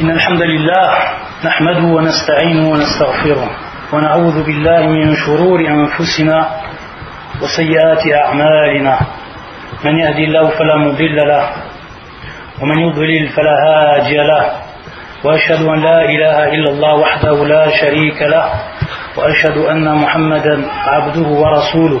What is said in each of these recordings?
إن الحمد لله نحمده ونستعينه ونستغفره ونعوذ بالله من شرور أنفسنا وسيئات أعمالنا. من يهدي الله فلا مضل له ومن يضلل فلا هادي له. وأشهد أن لا إله إلا الله وحده لا شريك له وأشهد أن محمدا عبده ورسوله.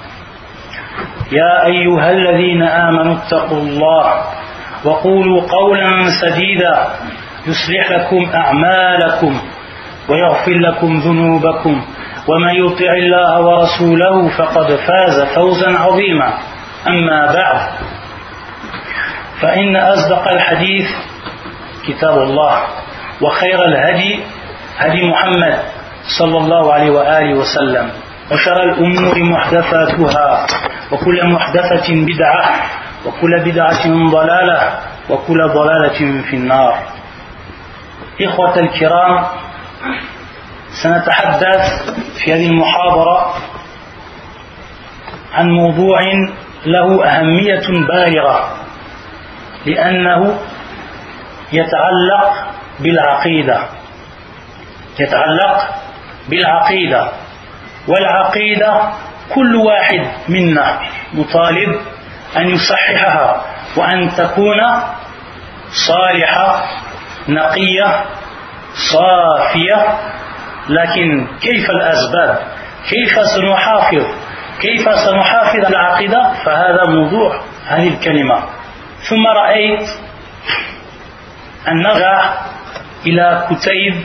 يا أيها الذين آمنوا اتقوا الله وقولوا قولا سديدا يصلح لكم أعمالكم ويغفر لكم ذنوبكم ومن يطع الله ورسوله فقد فاز فوزا عظيما. أما بعد فإن أصدق الحديث كتاب الله وخير الهدي هدي محمد صلى الله عليه وآله وسلم. وشر الأمور محدثاتها وكل محدثة بدعة وكل بدعة ضلالة وكل ضلالة في النار. إخوة الكرام سنتحدث في هذه المحاضرة عن موضوع له أهمية بالغة لأنه يتعلق بالعقيدة. يتعلق بالعقيدة. والعقيدة كل واحد منا مطالب أن يصححها وأن تكون صالحة نقية صافية. لكن كيف الأسباب؟ كيف سنحافظ؟ كيف سنحافظ العقيدة؟ فهذا موضوع هذه الكلمة. ثم رأيت أن إلى كتيب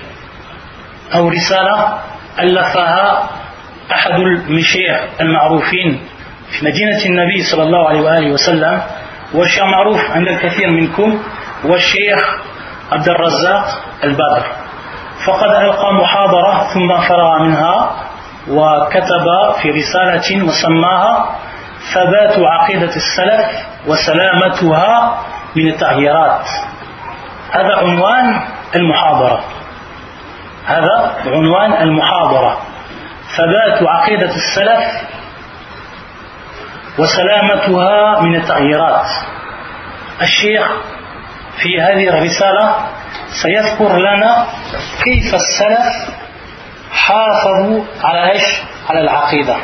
أو رسالة ألفها أحد المشيخ المعروفين في مدينة النبي صلى الله عليه وآله وسلم والشيخ معروف عند الكثير منكم والشيخ عبد الرزاق البدر فقد ألقى محاضرة ثم فرغ منها وكتب في رسالة وسماها ثبات عقيدة السلف وسلامتها من التغييرات. هذا عنوان المحاضرة. هذا عنوان المحاضرة. ثبات عقيدة السلف وسلامتها من التغييرات. الشيخ في هذه الرسالة سيذكر لنا كيف السلف حافظوا على إيش؟ على العقيدة.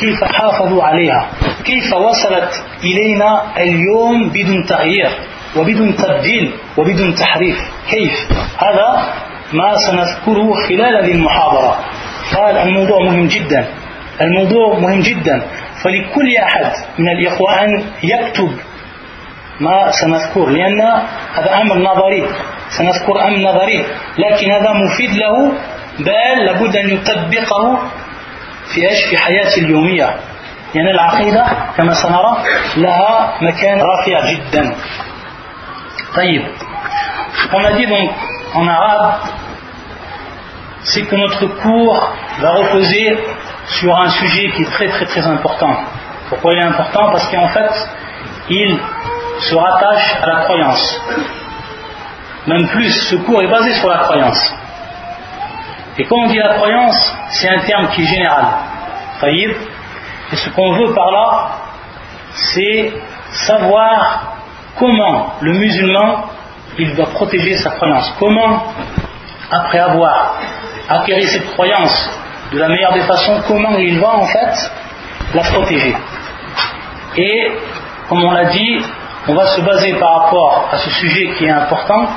كيف حافظوا عليها؟ كيف وصلت إلينا اليوم بدون تغيير وبدون تبديل وبدون تحريف؟ كيف؟ هذا ما سنذكره خلال هذه المحاضرة. قال الموضوع مهم جدا. الموضوع مهم جدا. فلكل أحد من الإخوة أن يكتب ما سنذكر لأن هذا أمر نظري. سنذكر أمر نظري. لكن هذا مفيد له بل لابد أن يطبقه في إيش؟ في حياته اليومية. يعني العقيدة كما سنرى لها مكان رافع جدا. طيب. on a dit donc en arabe c'est que notre cours va reposer sur un sujet qui est très très très important. Pourquoi il est important? Parce qu'en fait, il se rattache à la croyance. Même plus, ce cours est basé sur la croyance. Et quand on dit la croyance, c'est un terme qui est général. Et ce qu'on veut par là, c'est savoir comment le musulman il doit protéger sa croyance. Comment, après avoir acquérir cette croyance de la meilleure des façons, comment il va en fait la protéger. Et comme on l'a dit, on va se baser par rapport à ce sujet qui est important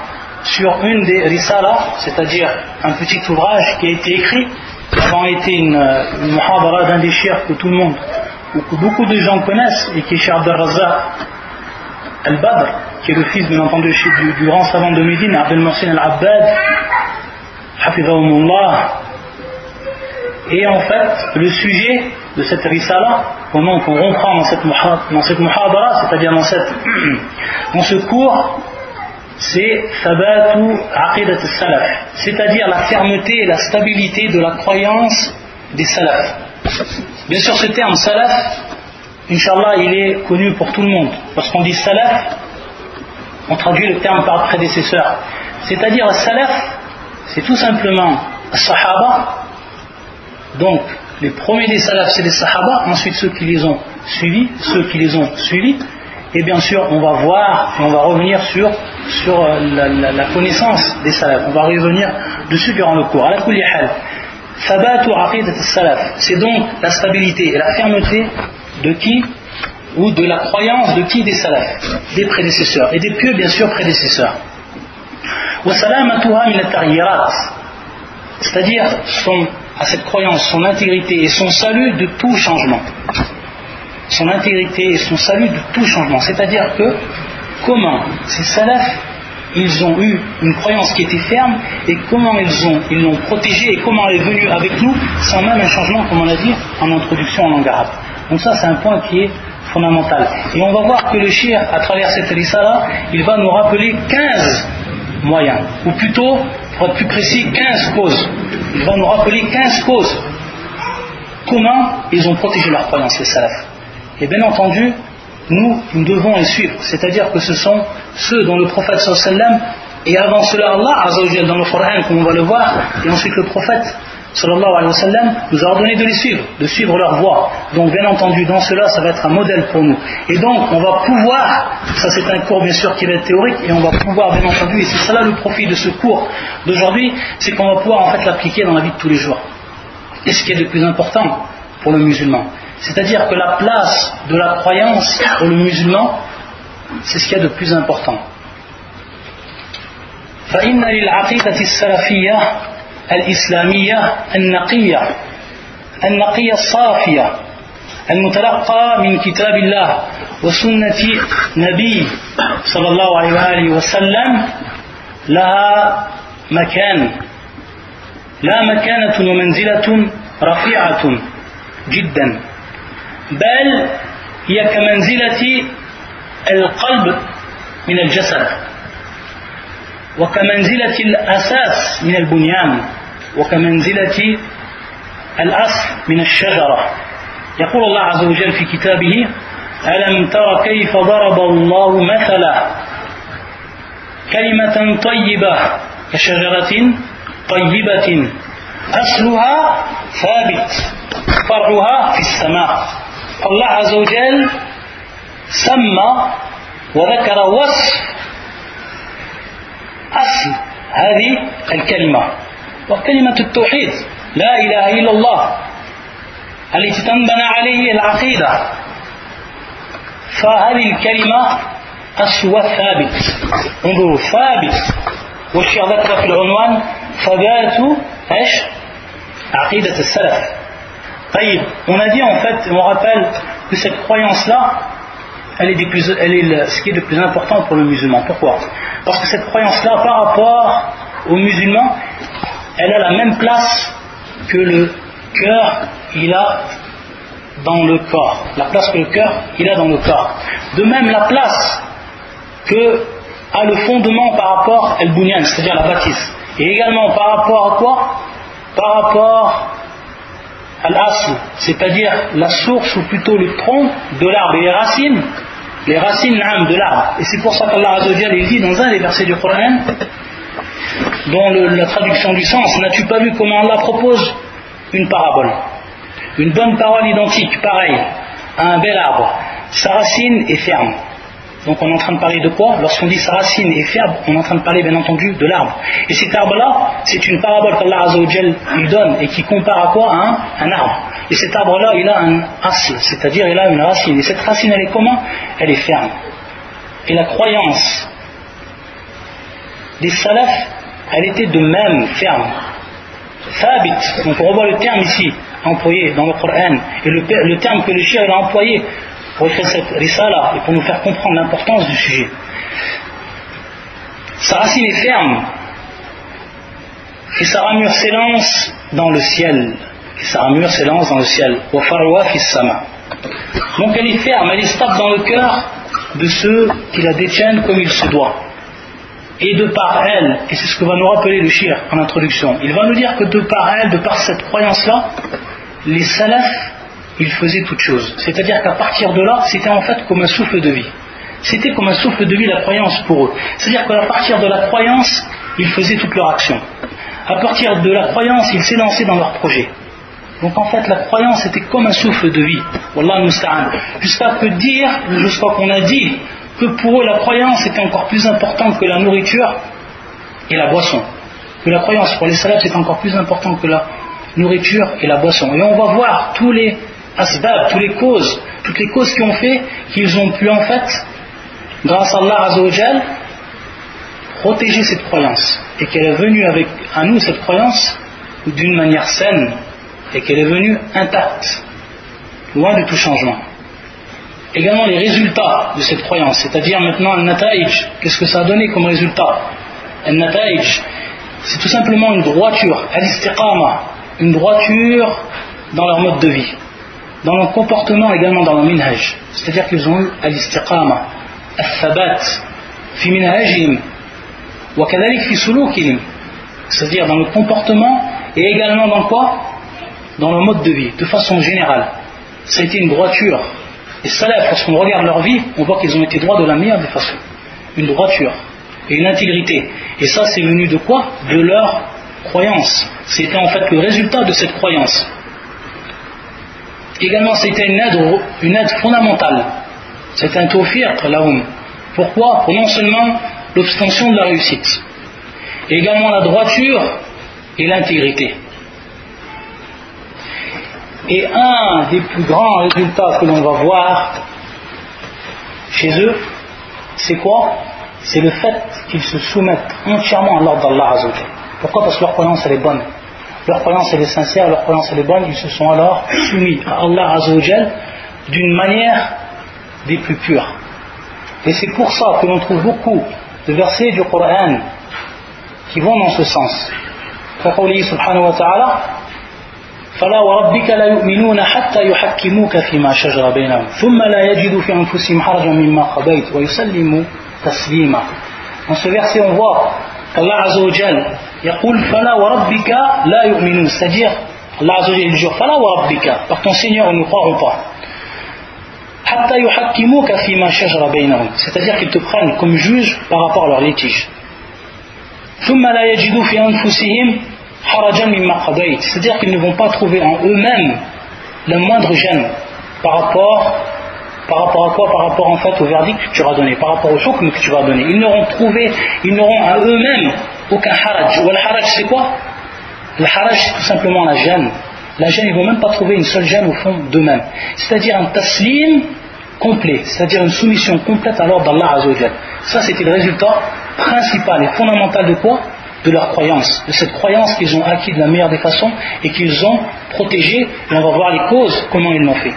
sur une des risalas, c'est-à-dire un petit ouvrage qui a été écrit, qui a été une, une muhadara d'un des chers que tout le monde, ou que beaucoup de gens connaissent, et qui est Cheikh Razak al-Badr, qui est le fils bien entendu du, grand savant de Médine, Abdel Mohsin al-Abbad. Et en fait, le sujet de cette risala, comment on reprend dans cette, dans cette c'est-à-dire dans, dans ce cours, c'est c'est-à-dire la fermeté et la stabilité de la croyance des salaf. Bien sûr, ce terme salaf, Inch'Allah, il est connu pour tout le monde. Lorsqu'on dit salaf, on traduit le terme par prédécesseur. C'est-à-dire salaf, c'est tout simplement sahaba. Donc, les premiers des salafs, c'est les sahaba. Ensuite, ceux qui les ont suivis, ceux qui les ont suivis. Et bien sûr, on va voir on va revenir sur, sur euh, la, connaissance des salafs. On va revenir dessus durant le cours. C'est donc la stabilité et la fermeté de qui Ou de la croyance de qui Des salafs, des prédécesseurs. Et des pieux, bien sûr, prédécesseurs. C'est-à-dire à cette croyance, son intégrité et son salut de tout changement son intégrité et son salut de tout changement. C'est-à-dire que comment ces salafs, ils ont eu une croyance qui était ferme et comment ils ont ils l'ont protégée et comment elle est venue avec nous sans même un changement, comme on l'a dit en introduction en langue arabe. Donc ça c'est un point qui est fondamental. Et on va voir que le shir, à travers cette risala, il va nous rappeler 15 moyens, ou plutôt, pour être plus précis, 15 causes. Il va nous rappeler 15 causes. Comment ils ont protégé leur croyance, les salafs. Et bien entendu, nous, nous devons les suivre. C'est-à-dire que ce sont ceux dont le prophète sallam et avant cela Allah dans le Coran, comme on va le voir, et ensuite le prophète sallallahu alayhi wa sallam nous a ordonné de les suivre, de suivre leur voie. Donc bien entendu, dans cela, ça va être un modèle pour nous. Et donc, on va pouvoir, ça c'est un cours bien sûr qui va être théorique, et on va pouvoir bien entendu, et c'est cela le profit de ce cours d'aujourd'hui, c'est qu'on va pouvoir en fait l'appliquer dans la vie de tous les jours. Et ce qui est le plus important pour le musulman, c'est-à-dire que la place de la croyance pour le musulman, c'est ce qu'il y a de plus important. فإن للعقيدة السلفية الإسلامية النقية النقية الصافية المتلقى من كتاب الله وسنة نبي صلى الله عليه وآله وسلم لها مكان لا مكانة ومنزلة رفيعة جدا بل هي كمنزلة القلب من الجسد وكمنزلة الأساس من البنيان. وكمنزلة الأصل من الشجرة. يقول الله عز وجل في كتابه ألم تر كيف ضرب الله مثلا؟ كلمة طيبة كشجرة طيبة أصلها ثابت فرعها في السماء. الله عز وجل سمى وذكر وصف أصل هذه الكلمة. وكلمة التوحيد لا إله إلا الله التي تنبنى عليه العقيدة فهذه الكلمة أصلها ثابت انظروا ثابت والشيخ ذكر في العنوان ثبات ايش؟ عقيدة السلف On a dit en fait, on rappelle que cette croyance-là, elle est, plus, elle est ce qui est le plus important pour le musulman. Pourquoi Parce que cette croyance-là, par rapport au musulman, elle a la même place que le cœur, il a dans le corps. La place que le cœur, il a dans le corps. De même, la place que a le fondement par rapport à el c'est-à-dire la bâtisse. Et également par rapport à quoi? Par rapport al-asl, c'est-à-dire la source ou plutôt le tronc de l'arbre et les racines, les racines de l'arbre. Et c'est pour ça qu'Allah Azzawajal dit dans un des versets du Coran, dont la traduction du sens, n'as-tu pas vu comment Allah propose une parabole? Une bonne parole identique, pareil, à un bel arbre. Sa racine est ferme. Donc on est en train de parler de quoi? Lorsqu'on dit sa racine est ferme, on est en train de parler bien entendu de l'arbre. Et cet arbre-là, c'est une parabole qu'Allah Azzawajal lui donne et qui compare à quoi? À un, arbre. Et cet arbre-là, il a un asl, c'est-à-dire il a une racine. Et cette racine, elle est comment? Elle est ferme. Et la croyance des salafs, elle était de même ferme. Thabit, donc on revoit le terme ici employé dans le Coran, et le, terme que le chien a employé pour écrire cette risala et pour nous faire comprendre l'importance du sujet. Sa racine est ferme et sa ramure s'élance dans le ciel. Et sa ramure s'élance dans le ciel. Donc elle est ferme, elle est stable dans le cœur de ceux qui la détiennent comme il se doit. Et de par elle, et c'est ce que va nous rappeler le shir en introduction, il va nous dire que de par elle, de par cette croyance-là, les salafs, ils faisaient toute chose. C'est-à-dire qu'à partir de là, c'était en fait comme un souffle de vie. C'était comme un souffle de vie la croyance pour eux. C'est-à-dire qu'à partir de la croyance, ils faisaient toute leur action. À partir de la croyance, ils s'élançaient dans leurs projets. Donc en fait, la croyance était comme un souffle de vie. Wallah musta'an. Jusqu'à que dire, jusqu'à qu'on a dit que pour eux la croyance était encore plus importante que la nourriture et la boisson. Que la croyance pour les salafs c'était encore plus important que la nourriture et la boisson. Et on va voir tous les asbab, toutes les causes, toutes les causes qui ont fait qu'ils ont pu en fait, grâce à Allah Azzawajal, protéger cette croyance. Et qu'elle est venue avec à nous cette croyance d'une manière saine et qu'elle est venue intacte, loin de tout changement également les résultats de cette croyance, c'est-à-dire maintenant un nataïj. Qu'est-ce que ça a donné comme résultat? Un nataïj, c'est tout simplement une droiture, al une droiture dans leur mode de vie, dans leur comportement également dans leur minhaj. C'est-à-dire qu'ils ont eu al-istiqama, al-thabat, fi minhajim, wa fi sulukihim. C'est-à-dire dans le comportement et également dans quoi? Dans leur mode de vie, de façon générale. Ça a été une droiture les salafs, lorsqu'on regarde leur vie, on voit qu'ils ont été droits de la meilleure des façons. Une droiture et une intégrité. Et ça, c'est venu de quoi? De leur croyance. C'était en fait le résultat de cette croyance. Également, c'était une aide, une aide fondamentale. C'était un tawfiq, laoum. Pourquoi? Pour non seulement l'obstention de la réussite, également la droiture et l'intégrité. Et un des plus grands résultats que l'on va voir chez eux, c'est quoi? C'est le fait qu'ils se soumettent entièrement à l'ordre d'Allah Azzawajal. Pourquoi? Parce que leur croyance elle est bonne. Leur croyance elle est sincère, leur croyance elle est bonne, ils se sont alors soumis à Allah Azzawajal d'une manière des plus pures. Et c'est pour ça que l'on trouve beaucoup de versets du Coran qui vont dans ce sens. فلا وربك لا يؤمنون حتى يحكموك فيما شجر بينهم ثم لا يجدوا في أنفسهم حرجا مما قضيت ويسلموا تسليما Dans ce verset, on voit qu'Allah Azzawajal يقول فلا وربك لا يؤمنون c'est-à-dire Allah Azzawajal jure فلا وربك par ton Seigneur ils ne croiront pas حتى يحكموك فيما شجر بينهم c'est-à-dire qu'ils te prennent comme juge par rapport à leur litige ثم لا يجدوا في أنفسهم c'est-à-dire qu'ils ne vont pas trouver en eux-mêmes le moindre gêne par rapport par rapport à quoi? Par rapport en fait au verdict que tu vas donner, par rapport au choc que tu vas donner. Ils n'auront trouvé, ils n'auront à eux-mêmes aucun haraj. Ou le haraj c'est quoi? Le haraj c'est tout simplement la gêne. La gêne, ils ne vont même pas trouver une seule gêne au fond d'eux-mêmes. C'est-à-dire un taslim complet, c'est-à-dire une soumission complète à l'ordre d'Allah Azzawajal. Ça c'était le résultat principal et fondamental de quoi? De leur croyance, de cette croyance qu'ils ont acquis de la meilleure des façons et qu'ils ont protégée. Et on va voir les causes, comment ils l'ont fait.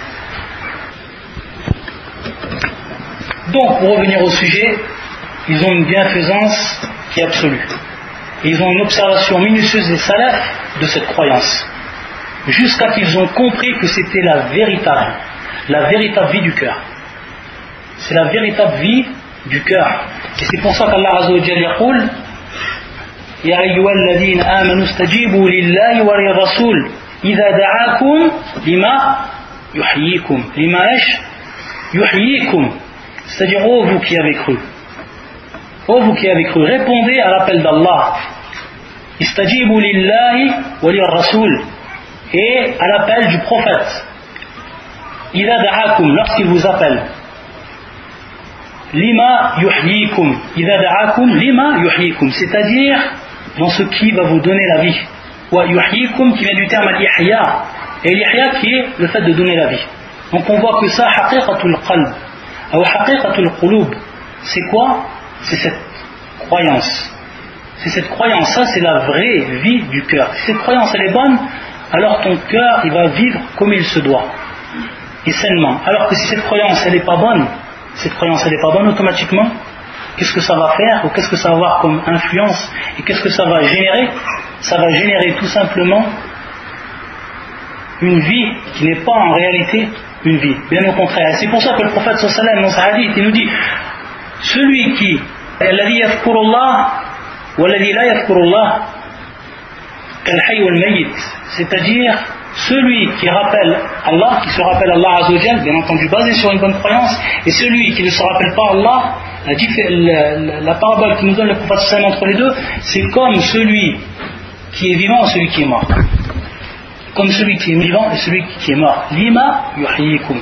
Donc, pour revenir au sujet, ils ont une bienfaisance qui est absolue. Ils ont une observation minutieuse des salafs de cette croyance. Jusqu'à qu'ils ont compris que c'était la véritable, la véritable vie du cœur. C'est la véritable vie du cœur. Et c'est pour ça qu'Allah Azza wa يا أيها الذين آمنوا استجيبوا لله وللرسول إذا دعاكم لما يحييكم. لما إيش؟ يحييكم. استجيبوا oh, vous qui avez cru. Oh, vous qui استجيبوا لله وللرسول. Et à l'appel du prophète. إذا دعاكم. Lorsqu'il vous appelle. لما يحييكم. إذا دعاكم لما يحييكم. C'est-à-dire dans ce qui va vous donner la vie. Wa yuhyikum qui vient du terme al-ihya. Et l'ihya qui est le fait de donner la vie. Donc on voit que ça, haqiqatul qalb, ou haqiqatul qulub, c'est quoi? C'est cette croyance. C'est cette croyance, ça c'est la vraie vie du cœur. Si cette croyance elle est bonne, alors ton cœur il va vivre comme il se doit. Et sainement. Alors que si cette croyance elle n'est pas bonne, cette croyance elle n'est pas bonne automatiquement, qu'est-ce que ça va faire ou qu'est-ce que ça va avoir comme influence et qu'est-ce que ça va générer Ça va générer tout simplement une vie qui n'est pas en réalité une vie. Bien au contraire. C'est pour ça que le prophète sallallahu dans sa hadith, il nous dit celui qui c'est-à-dire celui qui rappelle Allah, qui se rappelle Allah Azzawajal, bien entendu basé sur une bonne croyance, et celui qui ne se rappelle pas Allah, la, parabole qui nous donne le prophète entre les deux, c'est comme celui qui est vivant et celui qui est mort. Comme celui qui est vivant et celui qui est mort. Lima yuhyikum.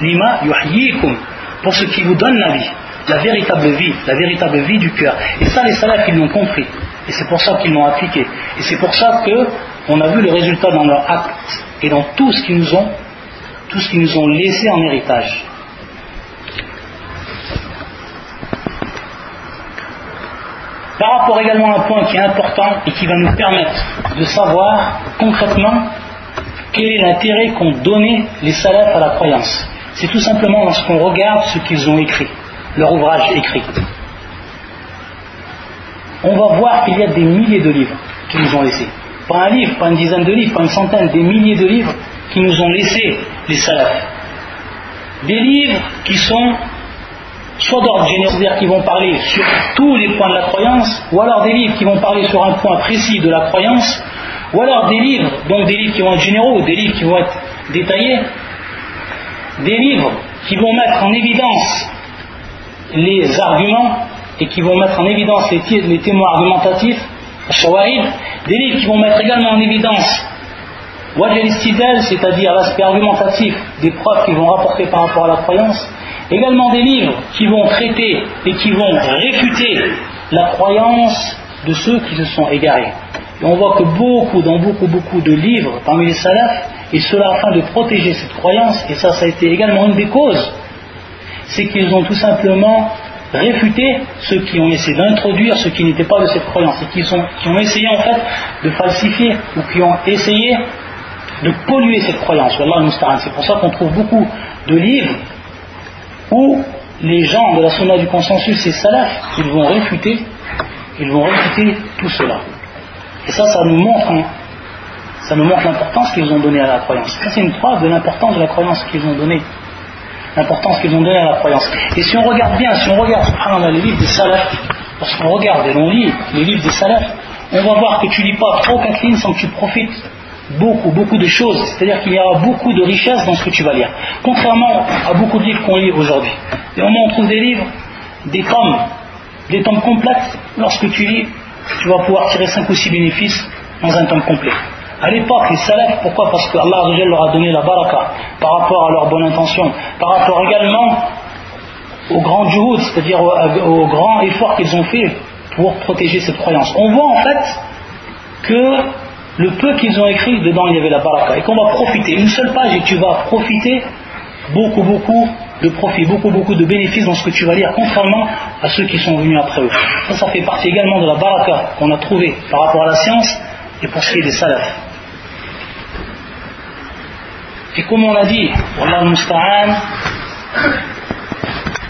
Lima yuhyikum. Pour ce qui vous donne la vie, la véritable vie, la véritable vie du cœur. Et ça, les salafs, ils l'ont compris. Et c'est pour ça qu'ils l'ont appliqué. Et c'est pour ça que on a vu le résultat dans leur acte et dans tout ce qu'ils nous ont, tout ce qu'ils nous ont laissé en héritage. Par rapport également à un point qui est important et qui va nous permettre de savoir concrètement quel est l'intérêt qu'ont donné les salafs à la croyance. C'est tout simplement lorsqu'on regarde ce qu'ils ont écrit, leur ouvrage écrit. On va voir qu'il y a des milliers de livres qu'ils nous ont laissés. Pas un livre, pas une dizaine de livres, pas une centaine, des milliers de livres qui nous ont laissés les salafs. Des livres qui sont soit d'ordre général, c'est-à-dire qui vont parler sur tous les points de la croyance, ou alors des livres qui vont parler sur un point précis de la croyance, ou alors des livres, donc des livres qui vont être généraux, des livres qui vont être détaillés, des livres qui vont mettre en évidence les arguments et qui vont mettre en évidence les, témoins argumentatifs, des livres qui vont mettre également en évidence c'est-à-dire l'aspect argumentatif des preuves qu'ils vont rapporter par rapport à la croyance, également des livres qui vont traiter et qui vont réfuter la croyance de ceux qui se sont égarés. Et on voit que beaucoup, dans beaucoup, beaucoup de livres parmi les salafs, et cela afin de protéger cette croyance, et ça, ça a été également une des causes, c'est qu'ils ont tout simplement réfuter ceux qui ont essayé d'introduire ce qui n'était pas de cette croyance et qui, qui ont essayé en fait de falsifier ou qui ont essayé de polluer cette croyance. C'est pour ça qu'on trouve beaucoup de livres où les gens de la sunna du consensus et salaf, ils vont réfuter, ils vont réfuter tout cela. Et ça, ça nous montre, hein, ça nous montre l'importance qu'ils ont donnée à la croyance. c'est une preuve de l'importance de la croyance qu'ils ont donnée l'importance qu'ils ont donnée à la croyance. Et si on regarde bien, si on regarde les livres des salafs, lorsqu'on regarde et l'on lit les livres des salafs, on va voir que tu lis pas trop lignes sans que tu profites beaucoup, beaucoup de choses. C'est-à-dire qu'il y aura beaucoup de richesse dans ce que tu vas lire. Contrairement à beaucoup de livres qu'on lit aujourd'hui. Et au moins on trouve des livres, des tomes, des tomes complètes. Lorsque tu lis, tu vas pouvoir tirer 5 ou 6 bénéfices dans un tome complet. À l'époque, les salafs, pourquoi? Parce que Allah leur a donné la baraka par rapport à leur bonne intention, par rapport également au grand juhud, c'est-à-dire au, grand effort qu'ils ont fait pour protéger cette croyance. On voit en fait que le peu qu'ils ont écrit, dedans il y avait la baraka, et qu'on va profiter, une seule page et tu vas profiter beaucoup, beaucoup de profit, beaucoup, beaucoup de bénéfices dans ce que tu vas lire, contrairement à ceux qui sont venus après eux. Ça, ça fait partie également de la baraka qu'on a trouvée par rapport à la science et pour ce qui est des salafs. Et comme on l'a dit,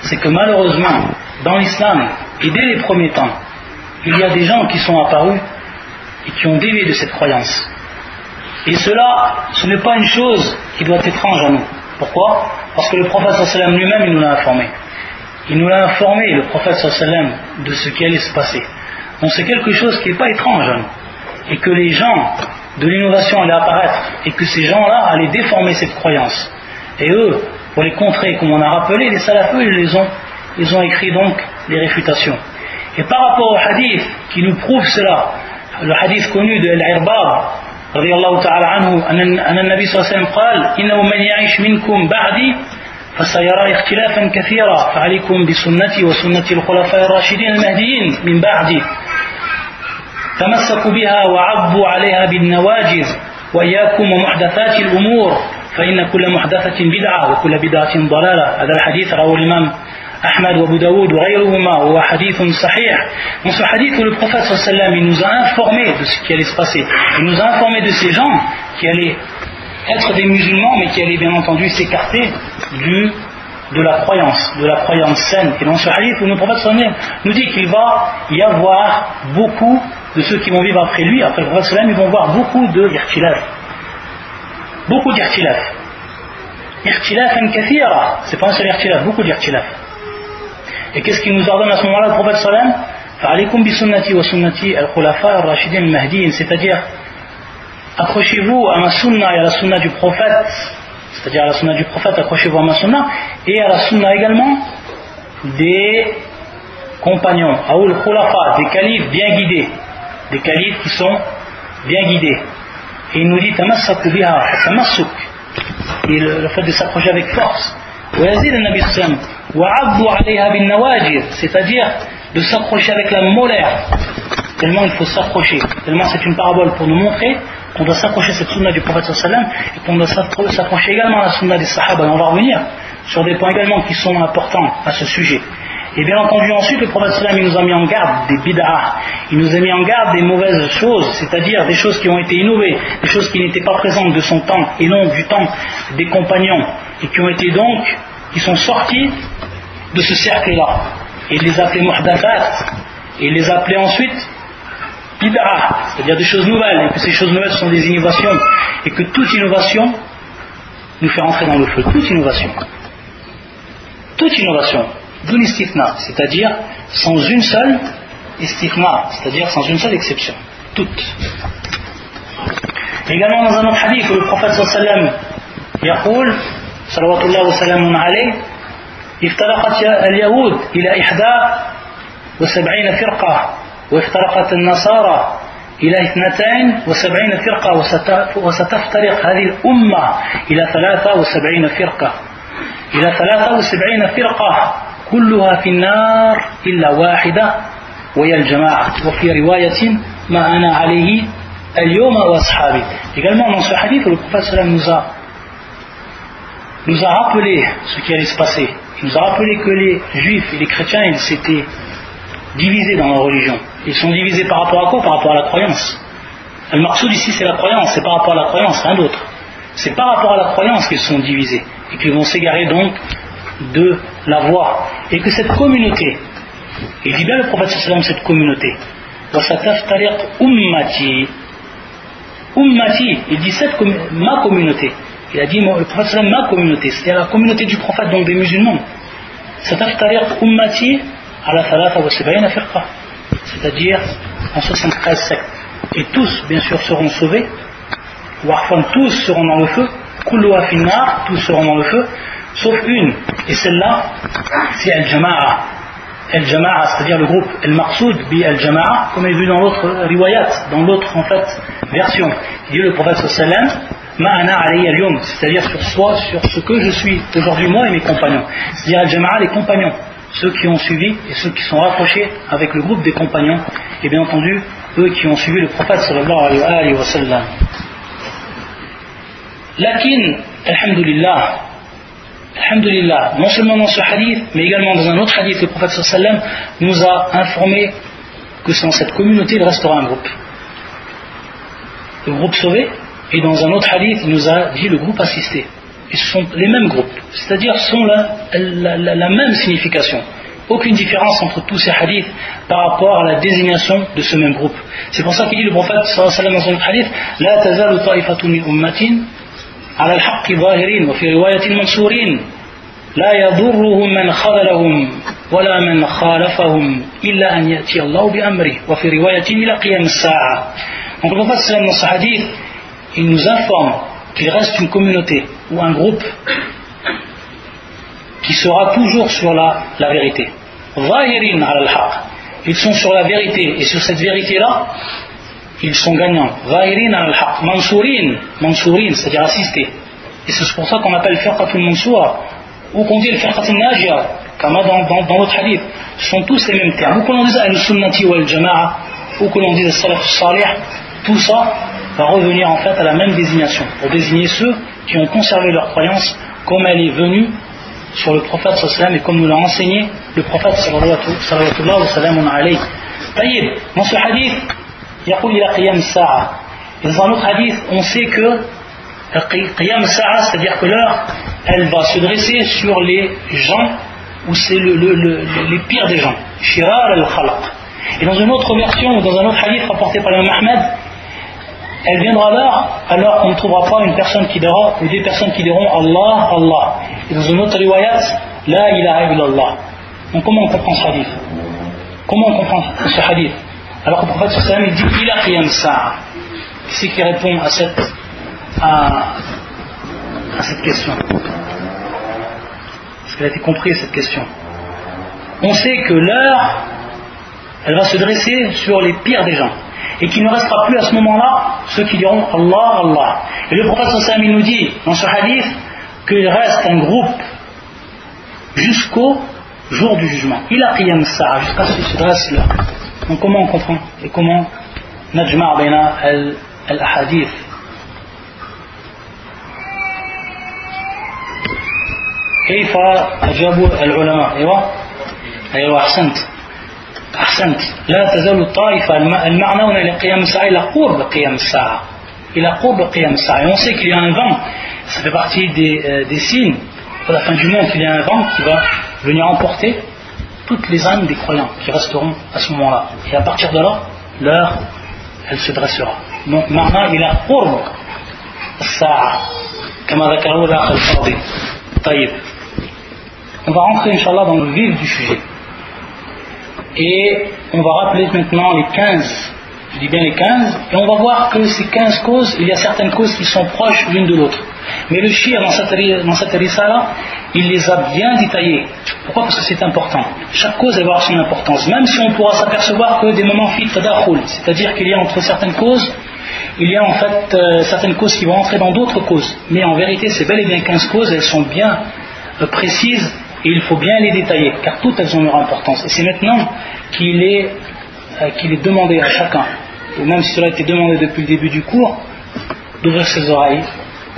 c'est que malheureusement, dans l'islam, et dès les premiers temps, il y a des gens qui sont apparus et qui ont dévié de cette croyance. Et cela, ce n'est pas une chose qui doit être étrange à nous. Pourquoi? Parce que le prophète lui-même, il nous l'a informé. Il nous l'a informé, le prophète de ce qui allait se passer. Donc c'est quelque chose qui n'est pas étrange à nous. Et que les gens de l'innovation allait apparaître et que ces gens-là allaient déformer cette croyance. Et eux, pour les contrer, comme on a rappelé, les salafeux, ils les ont, ils ont écrit donc des réfutations. Et par rapport au hadith qui nous prouve cela, le hadith connu de Al-Irbad, رضي الله تعالى عنه أن النبي صلى الله عليه وسلم قال إنه من يعيش منكم بعدي فسيرى اختلافا كثيرا فعليكم بسنتي وسنة الخلفاء الراشدين المهديين من بعدي تمسكوا بها وعضوا عليها بالنواجز وإياكم ومحدثات الأمور فإن كل محدثة بدعة وكل بدعة ضلالة. هذا الحديث رواه الإمام Ahmad ou Abu Daoud ou Rayouhuma ou Hadith Sahih. Dans ce hadith où le prophète sallam il nous a informé de ce qui allait se passer. Il nous a informé de ces gens qui allaient être des musulmans mais qui allaient bien entendu s'écarter du de la croyance, de la croyance saine. Et dans ce hadith où le prophète sallam nous dit qu'il va y avoir beaucoup de ceux qui vont vivre après lui, après le prophète sallam, ils vont voir beaucoup de irtilaf. Beaucoup d'irtilaf. Irtilafan kathira. C'est pas un seul irtilaf, beaucoup d'irtilaf. Et qu'est-ce qu'il nous ordonne à ce moment-là, le prophète sallam c'est-à-dire accrochez-vous à ma sunna et à la sunna du prophète. C'est-à-dire à la sunna du prophète accrochez-vous à ma sunna et à la sunna également des compagnons. Aoul khulafa des califes bien guidés. Des califes qui sont bien guidés. Et il nous dit tamassaku biha tamassuk et le fait de s'approcher avec force c'est-à-dire de s'approcher avec la molaire. Tellement il faut s'approcher. Tellement c'est une parabole pour nous montrer qu'on doit s'approcher cette sunna du prophète sallam et qu'on doit s'approcher également à la sunna des sahaba. Et on va revenir sur des points également qui sont importants à ce sujet. Et bien entendu ensuite le prophète sallam nous a mis en garde des bid'ah. Il nous a mis en garde des mauvaises choses c'est-à-dire des choses qui ont été innovées des choses qui n'étaient pas présentes de son temps et non du temps des compagnons et qui ont été donc, qui sont sortis de ce cercle-là. Et il les appelait muhdathat, et il les appelait ensuite bid'a, c'est-à-dire des choses nouvelles, et que ces choses nouvelles sont des innovations, et que toute innovation nous fait rentrer dans le feu, toute innovation. Toute innovation, d'une istifna, c'est-à-dire sans une seule istifna, c'est-à-dire sans une seule exception. Toute. Également dans un autre hadith le prophète sallam يقول صلوات الله وسلامه عليه افترقت اليهود إلى إحدى وسبعين فرقة وافترقت النصارى إلى اثنتين وسبعين فرقة وستفترق هذه الأمة إلى ثلاثة وسبعين فرقة. إلى ثلاثة وسبعين فرقة كلها في النار إلا واحدة وهي الجماعة. وفي رواية ما أنا عليه اليوم وأصحابي. Également dans ce hadith, le prophète nous a nous a rappelé ce qui allait se passer. Il nous a rappelé que les juifs et les chrétiens, ils s'étaient divisés dans leur religion. Ils sont divisés par rapport à quoi? Par rapport à la croyance. Le marsoud ici, c'est la croyance, c'est par rapport à la croyance, rien d'autre. C'est par rapport à la croyance qu'ils sont divisés et qu'ils vont s'égarer donc de la voie. Et que cette communauté, il dit bien le prophète sallam cette communauté, ummati, ummati, il dit cette, ma communauté, il a dit, le prophète ma communauté, c'est-à-dire la communauté du prophète, donc des musulmans. C'est-à-dire en 73 sectes. Et tous, bien sûr, seront sauvés. Ou tous seront dans le feu. tous seront dans le feu. Sauf une. Et celle-là, c'est Al-Jama'a. Al-Jama'a, c'est-à-dire le groupe Al-Maqsoud bi Al-Jama'a, comme est vu dans l'autre riwayat, dans l'autre, en fait, version. Il dit le prophète sallam, c'est-à-dire sur soi, sur ce que je suis aujourd'hui moi et mes compagnons. C'est-à-dire al-jama'a, les compagnons, ceux qui ont suivi et ceux qui sont rapprochés avec le groupe des compagnons, et bien entendu, eux qui ont suivi le prophète sallallahu alayhi wa sallam. Lakin, alhamdulillah, alhamdulillah, non seulement dans ce hadith, mais également dans un autre hadith, le prophète sallallahu alayhi nous a informé que dans cette communauté, il restera un groupe. Le groupe sauvé, et dans un autre hadith, il nous a dit le groupe assisté. Et ce sont les mêmes groupes, c'est-à-dire sont la, la, même signification. Aucune différence entre tous ces hadiths par rapport à la désignation de ce même groupe. C'est pour ça qu'il dit le prophète sallallahu alayhi wa sallam dans son hadith La tazalu ta'ifatun min ummatin ala al-haqqi zahirin wa fi riwayatin mansurin لا يضرهم من خذلهم ولا من خالفهم إلا أن يأتي الله بأمره وفي رواية إلى قيام الساعة Donc le prophète sallallahu alayhi wa sallam dans ce hadith il nous informe qu'il reste une communauté ou un groupe qui sera toujours sur la, vérité. Ils sont sur la vérité et sur cette vérité-là, ils sont gagnants. Mansourin, Mansourin, c'est-à-dire assistés. Et c'est pour ça qu'on appelle Firqatul Mansoura, ou qu'on dit le Firqatul Najia, comme dans, notre hadith. Ce sont tous les mêmes termes. Ou que l'on dise Al-Sunnati ou Al-Jama'a, ou que l'on dise Al-Salaf Salih, tout ça, va revenir en fait à la même désignation, pour désigner ceux qui ont conservé leur croyance comme elle est venue sur le prophète sallam et comme nous l'a enseigné le prophète sallallahu alayhi Dans ce hadith, il ila qiyam sa'a. Et dans un autre hadith, on sait que qiyam sa'a, c'est-à-dire que l'heure, elle va se dresser sur les gens où c'est le, le, le, les pires des gens. Shirar al-khalaq. Et dans une autre version ou dans un autre hadith rapporté par l'imam Ahmed, elle viendra là alors qu'on ne trouvera pas une personne qui dira ou des personnes qui diront Allah, Allah. Et dans une autre riwayat, La ilaha illallah. Donc comment on comprend ce hadith? Comment on comprend ce hadith? Alors que le prophète sallam il dit il a qiyam sa'a. Qui c'est qui répond à cette, à, à cette question? Est-ce qu'elle a été comprise cette question? On sait que l'heure, elle va se dresser sur les pires des gens. Et qu'il ne restera plus à ce moment-là ceux qui diront Allah, Allah. Et le prophète sallam il nous dit dans ce hadith qu'il reste un groupe jusqu'au jour du jugement. Il a qiyam sa'a jusqu'à ce que se dresse là. Donc comment on comprend et comment najma' baina al-ahadith كيف أجاب العلماء أيوة أيوة أحسنت أحسنت لا تزال الطائفة المعنى إلى قيام الساعة إلى قرب قيام الساعة إلى قرب قيام الساعة et on sait qu'il y a un vent ça fait partie des, euh, des signes à la fin du monde qu'il y a un vent qui va venir emporter toutes les âmes des croyants qui resteront à ce moment-là. Et à partir de là, l'heure, elle se dressera. Donc, maintenant, il a قرب الساعة كما ذكره الأخ الفاضل. طيب. On va rentrer, Inch'Allah, dans le vif du sujet. Et on va rappeler maintenant les 15, je dis bien les 15, et on va voir que ces 15 causes, il y a certaines causes qui sont proches l'une de l'autre. Mais le shir, dans cette, dans cette il les a bien détaillés. Pourquoi? Parce que c'est important. Chaque cause va avoir son importance. Même si on pourra s'apercevoir que des moments fit c'est-à-dire qu'il y a entre certaines causes, il y a en fait euh, certaines causes qui vont entrer dans d'autres causes. Mais en vérité, c'est bel et bien 15 causes, elles sont bien euh, précises et il faut bien les détailler, car toutes elles ont leur importance. Et c'est maintenant qu'il est, euh, est demandé à chacun, et même si cela a été demandé depuis le début du cours, d'ouvrir ses oreilles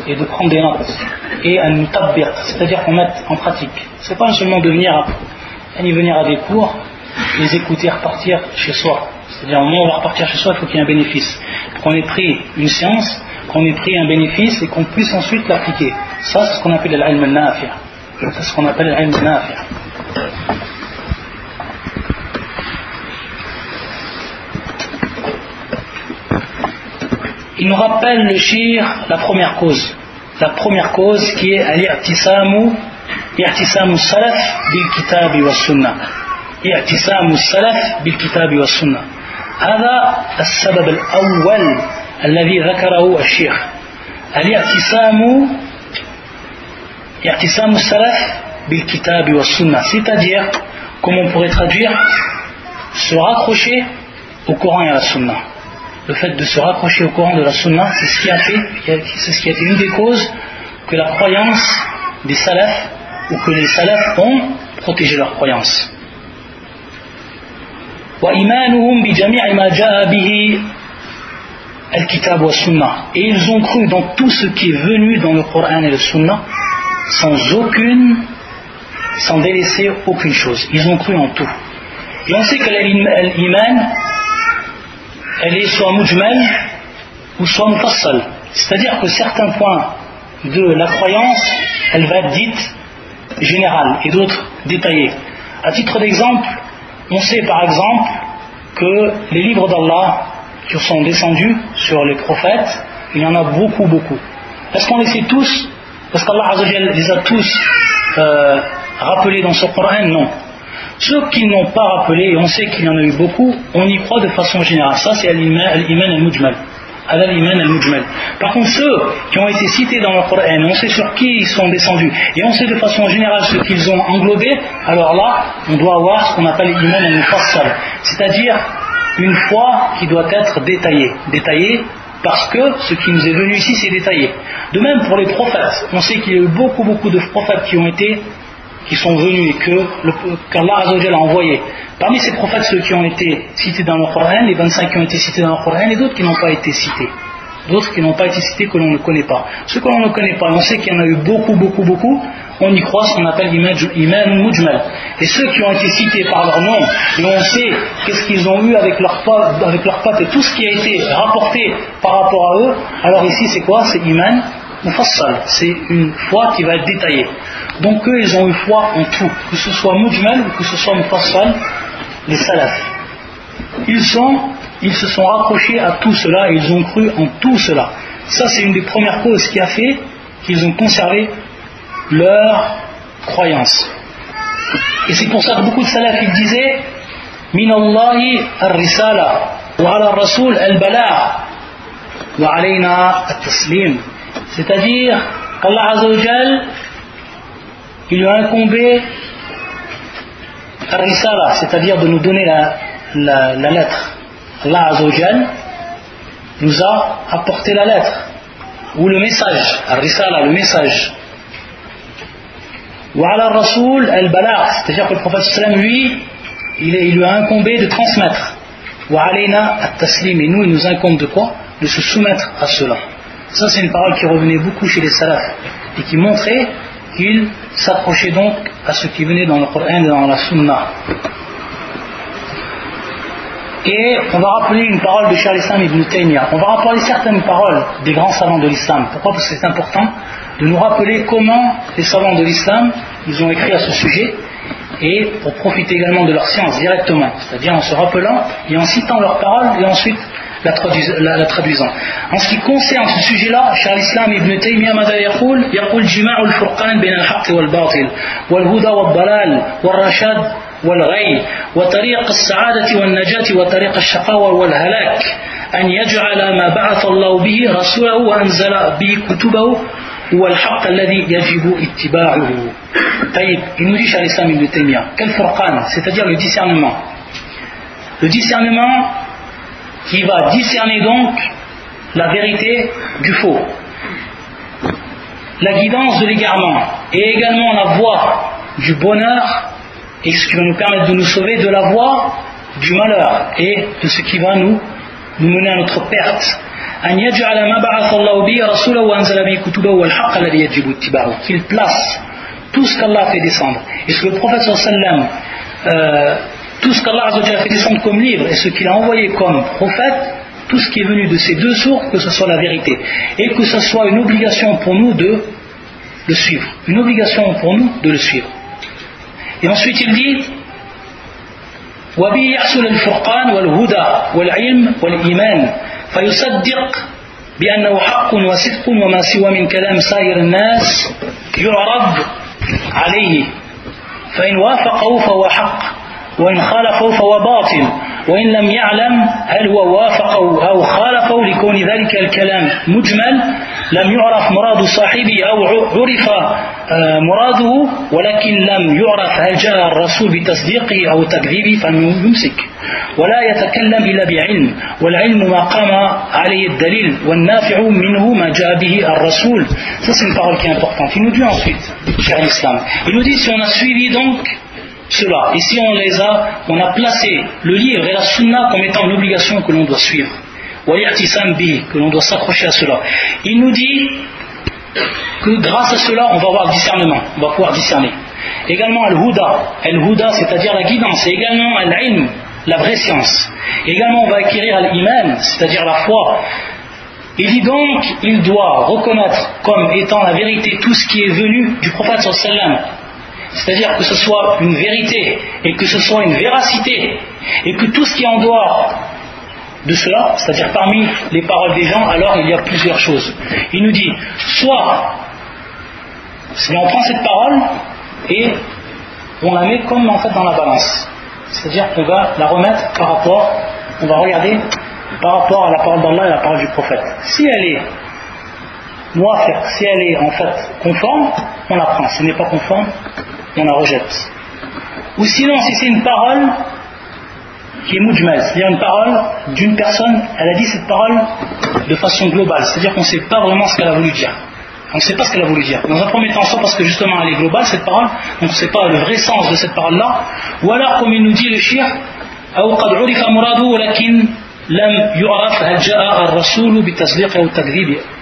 et de prendre des notes et un mutabbir, c'est-à-dire qu'on mette en pratique. C'est pas seulement de venir à, venir à des cours, les écouter repartir chez soi. C'est-à-dire au moment où on va repartir chez soi, il faut qu'il y ait un bénéfice. Qu'on ait pris une science, qu'on ait pris un bénéfice et qu'on puisse ensuite l'appliquer. Ça, c'est ce qu'on appelle l'ilm al-nafi'. C'est ce qu'on appelle l'ilm al-nafi'. Il nous rappelle le shir, la première cause. La première cause qui est al-i'tisamu i'tisamu salaf bil kitabi wa sunnah. i'tisamu salaf bil kitabi wa sunnah. هذا السبب الأول الذي ذكره الشيخ الاعتصام c'est-à-dire comme on pourrait traduire se raccrocher au Coran et à la Sunna. Le fait de se rapprocher au courant de la sunna, c'est ce qui a fait, c'est ce qui a été une des causes que la croyance des salafs, ou que les salafs ont protégé leur croyance. Et ils ont cru dans tout ce qui est venu dans le Coran et le Sunna sans aucune, sans délaisser aucune chose. Ils ont cru en tout. Et on sait que l'iman, elle est soit mujmal ou soit mufassal. C'est-à-dire que certains points de la croyance, elle va être dite générale et d'autres détaillées. À titre d'exemple, on sait par exemple que les livres d'Allah qui sont descendus sur les prophètes, il y en a beaucoup, beaucoup. Est-ce qu'on les sait tous Est-ce qu'Allah les a tous euh, rappelés dans ce Coran Non. Ceux qui n'ont pas rappelé, et on sait qu'il y en a eu beaucoup, on y croit de façon générale. Ça, c'est al-iman al-mujmal. Al-iman al-mujmal. Par contre, ceux qui ont été cités dans le Coran, on sait sur qui ils sont descendus, et on sait de façon générale ce qu'ils ont englobé, alors là, on doit avoir ce qu'on appelle l'iman al-mufassal. C'est-à-dire une foi qui doit être détaillée. Détaillée parce que ce qui nous est venu ici, c'est détaillé. De même pour les prophètes. On sait qu'il y a eu beaucoup, beaucoup de prophètes qui ont été qui sont venus et que qu'Allah a envoyé. Parmi ces prophètes, ceux qui ont été cités dans le Coran, les 25 qui ont été cités dans le Coran, et d'autres qui n'ont pas été cités. D'autres qui n'ont pas été cités que l'on ne connaît pas. Ceux que l'on ne connaît pas, on sait qu'il y en a eu beaucoup, beaucoup, beaucoup, on y croit ce qu'on appelle iman mujmal. Et ceux qui ont été cités par leur nom, et on sait qu'est-ce qu'ils ont eu avec leur avec pape et tout ce qui a été rapporté par rapport à eux, alors ici c'est quoi? C'est iman mufassal. C'est une foi qui va être détaillée. Donc eux, ils ont eu foi en tout, que ce soit mujmal ou que ce soit mufassal, les salafs. Ils, sont, ils se sont raccrochés à tout cela et ils ont cru en tout cela. Ça, c'est une des premières causes qui a fait qu'ils ont conservé leur croyance. Et c'est pour ça que beaucoup de salafs disaient Min Allahi al-risala wa ala rasul al-bala wa alayna al-taslim. C'est-à-dire qu'Allah Azzawajal il lui a incombé al-risala, c'est-à-dire de nous donner la lettre. Allah Azzawajal nous a apporté la lettre ou le message, al-risala, le message. Wa rasoul al-balagh, c'est-à-dire que le prophète lui, il, lui a incombé de transmettre. Wa at-taslim, et nous il nous incombe de quoi? De se soumettre à cela. Ça c'est une parole qui revenait beaucoup chez les salafs et qui montrait qu'ils s'approchaient donc à ce qui venait dans le Coran et dans la Sunna. Et on va rappeler une parole de Charles Islam ibn Taymiyyah. On va rappeler certaines paroles des grands savants de l'islam. Pourquoi Parce que c'est important de nous rappeler comment les savants de l'islam ils ont écrit à ce sujet et pour profiter également de leur science directement, c'est-à-dire en se rappelant et en citant leurs paroles et ensuite la, traduisant. En ce qui concerne ce sujet-là, Charles Islam ibn Taymiyyah ماذا يقول؟ يقول جماع الفرقان بين الحق والباطل والهدى والضلال والرشاد والغي وطريق السعادة والنجاة وطريق الشقاوة والهلاك أن يجعل ما بعث الله به رسوله وأنزل به كتبه هو الحق الذي يجب اتباعه طيب il nous dit Charles Islam ibn Taymiyyah quel furqan c'est-à-dire le discernement le discernement qui va discerner donc la vérité du faux la guidance de l'égarement et également la voie du bonheur et ce qui va nous permettre de nous sauver de la voie du malheur et de ce qui va nous, nous mener à notre perte. Qu'il place tout ce qu'Allah fait descendre. Et ce que le prophète sallam, euh, tout ce qu'Allah a fait descendre comme livre et ce qu'il a envoyé comme prophète, tout ce qui est venu de ces deux sources, que ce soit la vérité et que ce soit une obligation pour nous de le suivre. Une obligation pour nous de le suivre. Et ensuite il dit وبه يحصل الفرقان والهدى والعلم والإيمان فيصدق بأنه حق وصدق وما سوى من كلام سائر الناس يعرض عليه فإن وافقه فهو حق وإن خالفه فهو باطل وإن لم يعلم هل هو وافقه أو خالفه لكون ذلك الكلام مجمل لم يعرف مراد صاحبه أو عرف آه، مراده ولكن لم يعرف هل جاء الرسول بتصديقه أو تكذيبه فيمسك ولا يتكلم إلا بعلم والعلم ما قام عليه الدليل والنافع منه ما جاء به الرسول Ça c'est une parole qui est importante. Il nous dit ensuite, cher l'islam, il nous dit si on a suivi donc cela. Et si on les a, on a placé le livre et la sunna comme étant une obligation que l'on doit suivre. que l'on doit s'accrocher à cela. Il nous dit que grâce à cela, on va avoir discernement, on va pouvoir discerner. Également al-huda, al-huda c'est-à-dire la guidance, et également al-ilm, la vraie science. également on va acquérir al-iman, c'est-à-dire la foi. Il dit donc, il doit reconnaître comme étant la vérité tout ce qui est venu du prophète sallallahu c'est-à-dire que ce soit une vérité et que ce soit une véracité, et que tout ce qui est en dehors de cela, c'est-à-dire parmi les paroles des gens, alors il y a plusieurs choses. Il nous dit, soit, on prend cette parole et on la met comme en fait dans la balance, c'est-à-dire qu'on va la remettre par rapport, on va regarder par rapport à la parole d'Allah et la parole du prophète. Si elle est si elle est en fait conforme, on la prend. Si elle n'est pas conforme, on la rejette. Ou sinon, si c'est une parole qui est mujmal, c'est-à-dire une parole d'une personne, elle a dit cette parole de façon globale, c'est-à-dire qu'on ne sait pas vraiment ce qu'elle a voulu dire. On ne sait pas ce qu'elle a voulu dire. Dans un premier temps, soit parce que justement elle est globale, cette parole, on ne sait pas le vrai sens de cette parole-là, ou alors, comme il nous dit le shir,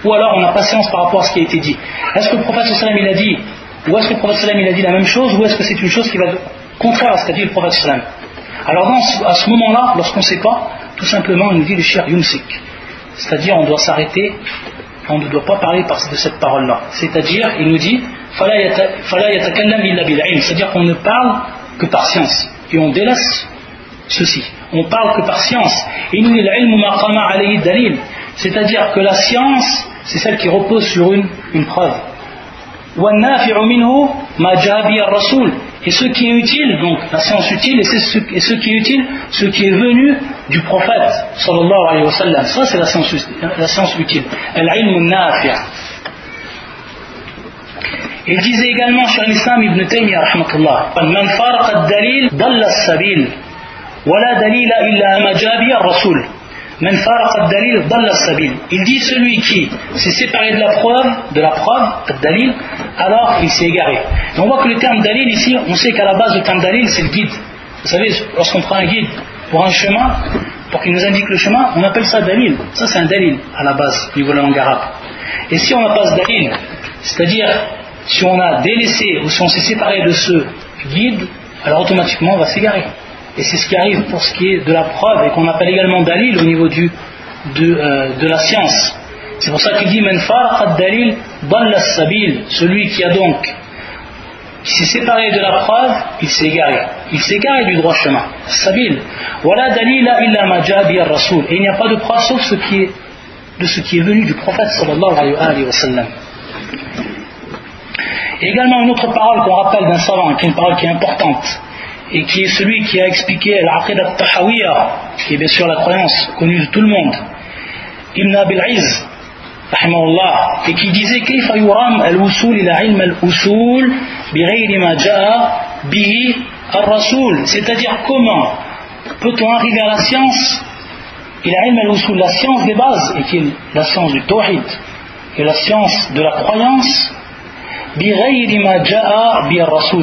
ou alors on a patience par rapport à ce qui a été dit. Est-ce que le prophète il a dit ou est-ce que le prophète il a dit la même chose ou est-ce que c'est une chose qui va contraire à ce qu'a dit le prophète Alors à ce moment-là, lorsqu'on ne sait pas, tout simplement il nous dit le shir yumsik. C'est-à-dire on doit s'arrêter, on ne doit pas parler de cette parole-là. C'est-à-dire il nous dit c'est-à-dire qu'on ne parle que par science et on délaisse ceci. On parle que par science. C'est-à-dire que la science, c'est celle qui repose sur une, une preuve. Et ce qui est utile, donc la science utile, et, ce, et ce qui est utile, ce qui est venu du prophète, sallallahu alayhi wa sallam. Ça, c'est la science, la science utile. Al-ilm. Il disait également sur l'islam Ibn Taymiyyah, rahmatullah, Man farqa ad-dalil, dalla as-sabil, wa la dalila illa ma jabi Il dit celui qui s'est séparé de la preuve, de la preuve, ad-dalil, alors il s'est égaré. On voit que le terme dalil ici, on sait qu'à la base le terme dalil c'est le guide. Vous savez, lorsqu'on prend un guide pour un chemin, pour qu'il nous indique le chemin, on appelle ça dalil. Ça c'est un dalil à la base, au niveau de la langue arabe. Et si on n'a pas ce dalil, c'est-à-dire si on a délaissé ou si on s'est séparé de ce guide, alors automatiquement on va s'égarer. Et c'est ce qui arrive pour ce qui est de la preuve et qu'on appelle également dalil au niveau du, de, euh, de la science. C'est pour ça qu'il dit dalil sabil celui qui a donc qui s'est séparé de la preuve, il s'est égaré. Il s'est du droit chemin. Sabil. Voilà dalila illa rasul. Et il n'y a pas de preuve sauf ce qui de ce qui est venu du prophète sallallahu alayhi wa sallam. Et également une autre parole qu'on rappelle d'un savant, qui est une parole qui est importante, et qui est celui qui a expliqué l'Aqidah al-Tahawiyya, qui est bien sûr la croyance connue de tout le monde, Ibn Abil Iz, et qui disait كيف يرام الوصول إلى علم الأصول بغير ما جاء به الرسول c'est-à-dire comment peut-on arriver à la science il a ilm al-usul la science des bases et qui est la science du tawhid et la science de la croyance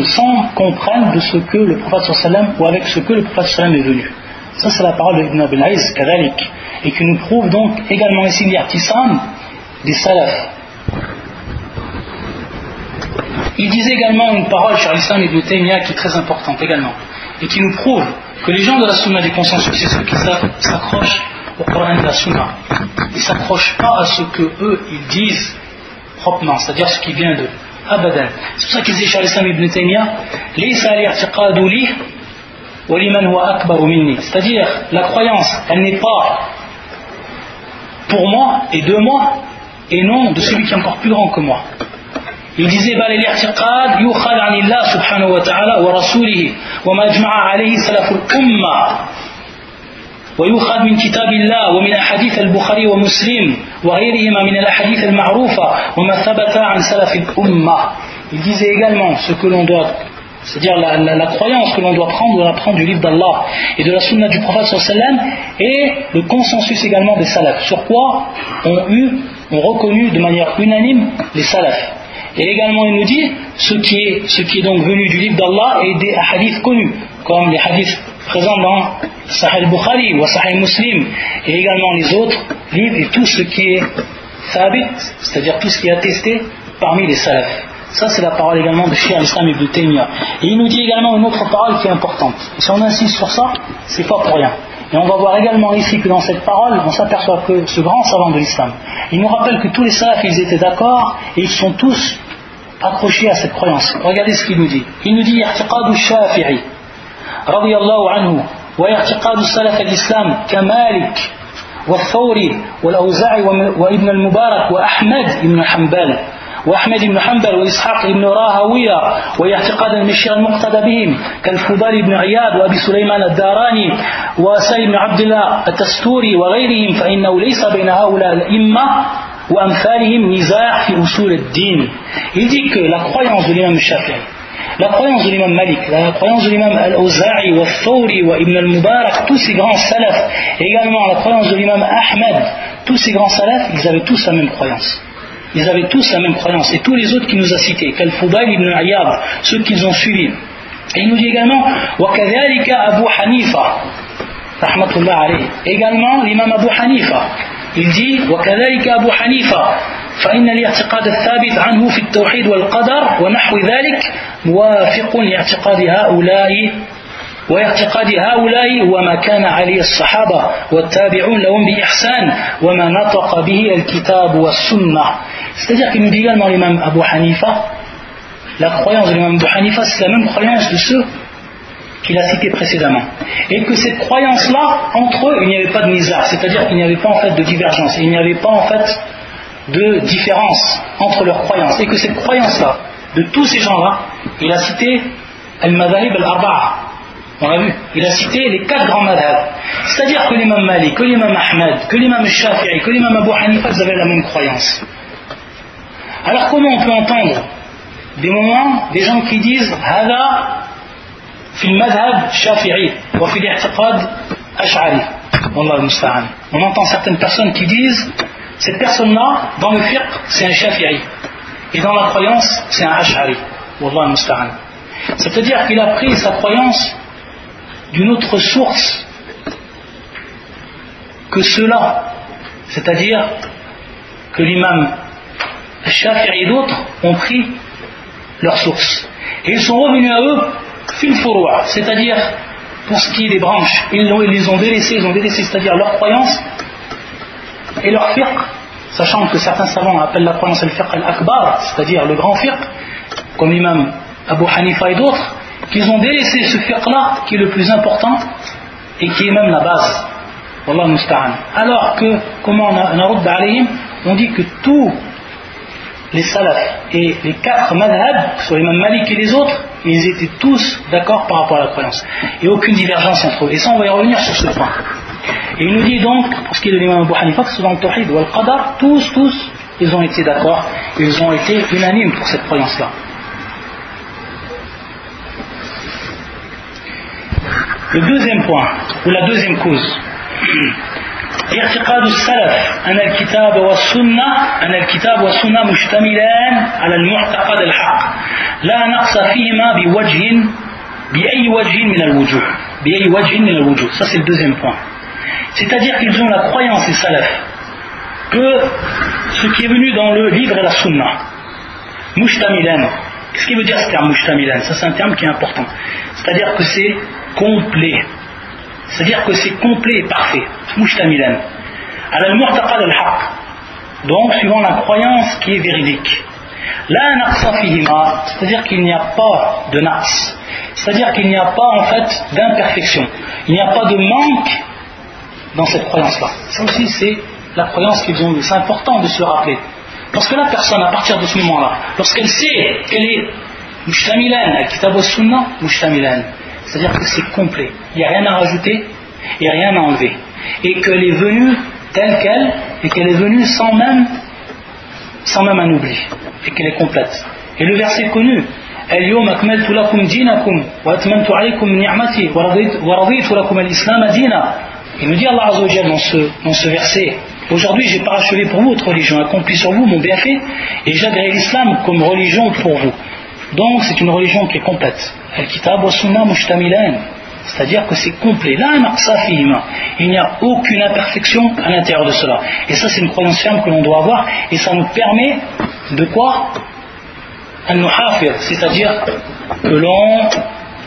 sans comprendre de ce que le prophète sallam ou avec ce que le prophète sallam est venu. Ça c'est la parole de Ibn Abil Aïs, et qui nous prouve donc également ici l'irtisam des salafs. Il disait également une parole sur l'islam Ibn Taymiyyah qui est très importante également, et qui nous prouve que les gens de la sunna du consensus, c'est ceux qui s'accrochent au Coran de la sunna. Ils ne s'accrochent pas à ce que eux ils disent proprement, c'est-à-dire ce qui vient d'eux. أبدا dit chez l'islam ibn Taymiyyah ليس الاعتقاد لي ولمن هو أكبر مني c'est-à-dire la croyance elle n'est pas pour moi et de moi et non de celui qui est encore plus grand que moi il disait بل الاعتقاد يؤخذ عن الله سبحانه وتعالى ورسوله وما اجمع عليه سلف الأمة ويؤخذ من كتاب الله ومن أحاديث البخاري ومسلم وغيرهما من الأحاديث المعروفة وما ثبت عن سلف الأمة Il disait également ce que l'on doit, c'est-à-dire la, la, la, croyance que l'on doit prendre, on doit prendre du livre d'Allah et de la sunna du prophète sallam et le consensus également des salafs. Sur quoi ont eu, ont reconnu de manière unanime les salafs. Et également il nous dit ce qui est, ce qui est donc venu du livre d'Allah et des hadiths connus, comme les hadiths présents dans Sahih Bukhari ou Sahih Muslim, et également les autres livres et tout ce qui est thabit, c'est-à-dire tout ce qui est attesté parmi les salafs. Ça, c'est la parole également de Shia al-Islam ibn Taymiyyah. Et il nous dit également une autre parole qui est importante. Si on insiste sur ça, c'est pas pour rien. Et on va voir également ici que dans cette parole, on s'aperçoit que ce grand savant de l'islam, il nous rappelle que tous les salafs, ils étaient d'accord et ils sont tous accrochés à cette croyance. Regardez ce qu'il nous dit. Il nous dit, رضي الله عنه واعتقاد السلف الإسلام كمالك والثوري والأوزاعي وابن المبارك وأحمد بن حنبل وأحمد بن حنبل وإسحاق بن راهوية واعتقاد المشيخ المقتدى بهم كالفضال بن عياد وأبي سليمان الداراني وسالم بن عبد الله التستوري وغيرهم فإنه ليس بين هؤلاء الأئمة وأمثالهم نزاع في أصول الدين. Il dit que Shafi'i. La croyance de l'imam Malik, la croyance de l'imam Al-Awza'i, wa Thawri, wa Ibn al-Mubarak, tous ces grands salafs, et également la croyance de l'imam Ahmed, tous ces grands salafs, ils avaient tous la même croyance. Ils avaient tous la même croyance. Et tous les autres qui nous a cités, Kal-Fudayl ibn Ayyab, ceux qu'ils ont suivis. Et il nous dit également, wa Abu Hanifa, rahmatullah alayhi. Également l'imam Abu Hanifa. Il dit, wa Abu Hanifa, فإن الاعتقاد الثابت عنه في التوحيد والقدر ونحو ذلك موافق لاعتقاد هؤلاء واعتقاد هؤلاء وما كان عليه الصحابة والتابعون لهم بإحسان وما نطق به الكتاب والسنة C'est-à-dire qu'il nous dit également l'imam Abu Hanifa, la croyance de l'imam Abu Hanifa, c'est la même croyance de ceux qu'il a cités précédemment. Et que cette croyance-là, entre eux, il n'y avait pas de nizar, c'est-à-dire qu'il n'y avait pas en fait de divergence, il n'y avait pas en fait de différence entre leurs croyances. Et que cette croyance-là, de tous ces gens-là, il a cité al-madhahib al-arba'a. On a vu, il a cité les quatre grands madhab. C'est-à-dire que l'imam Malik, que l'imam Ahmed, que l'imam Shafi'i, que l'imam Abu Hanifa, ils avaient la même croyance. Alors comment on peut entendre des moments, des gens qui disent Hada fil madhab Shafi'i wa fil i'tiqad Ash'ari. On entend certaines personnes qui disent cette personne-là, dans le fiqh, c'est un Shafi'i. Et dans la croyance, c'est un Ash'ari. C'est-à-dire qu'il a pris sa croyance d'une autre source que cela. C'est-à-dire que l'imam Shafi'i et d'autres ont pris leur source. Et ils sont revenus à eux fil c'est-à-dire pour ce qui est des branches, ils, les ont délaissés, ils ont c'est-à-dire leur croyance et leur fiqh, sachant que certains savants appellent la croyance al-fiqh al-akbar, c'est-à-dire le grand fiqh, comme l'imam Abu Hanifa et d'autres, qu'ils ont délaissé ce fiqh-là qui est le plus important et qui est même la base. Alors que, comment on a, on dit que tous les salafs et les quatre madhab, soit les Malik et les autres, ils étaient tous d'accord par rapport à la croyance. Et aucune divergence entre eux. Et ça, on va y revenir sur ce point. Et il nous dit donc, pour ce qui est de l'imam Abu Hanifa, que ce soit le Tawhid ou le Qadar, tous, tous, ils ont été d'accord, ils ont été unanimes pour cette croyance-là. Le deuxième point, ou la deuxième cause, اعتقاد السلف أن الكتاب والسنة أن الكتاب والسنة مشتملان على المعتقد الحق لا نقص فيهما بوجه بأي وجه من الوجوه بأي وجه من الوجوه ça c'est le deuxième point c'est-à-dire qu'ils ont la croyance des salafs que ce qui est venu dans le livre et la sunna mushtamilan qu'est-ce qui veut dire ce terme mushtamilan ça c'est un terme qui est important c'est-à-dire que c'est complet c'est-à-dire que c'est complet et parfait. Mushtamilan. Al-mu'taqad al-haq. Donc, suivant la croyance qui est véridique. La naqsa c'est-à-dire qu'il n'y a pas de naqs. C'est-à-dire qu'il n'y a pas en fait d'imperfection. Il n'y a pas de manque dans cette croyance-là. Ça aussi, c'est la croyance qu'ils ont eue. C'est important de se rappeler. Parce que la personne, à partir de ce moment-là, lorsqu'elle sait qu'elle est mushtamilan, al-kitab sunnah mushtamilan, c'est-à-dire que c'est complet. Il n'y a rien à rajouter et rien à enlever. Et qu'elle est venue telle qu'elle, et qu'elle est venue sans même, sans même un oubli. Et qu'elle est complète. Et le verset connu, il nous dit Allah Azzawajal dans ce, dans ce verset Aujourd'hui j'ai parachevé pour vous votre religion, accompli sur vous mon bienfait, et j'agrée l'islam comme religion pour vous. Donc c'est une religion qui est complète. Al-Kitab wa Sunnah. C'est-à-dire que c'est complet. Là, il n'y a aucune imperfection à l'intérieur de cela. Et ça, c'est une croyance ferme que l'on doit avoir. Et ça nous permet de quoi? C'est-à-dire que l'on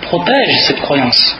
protège cette croyance.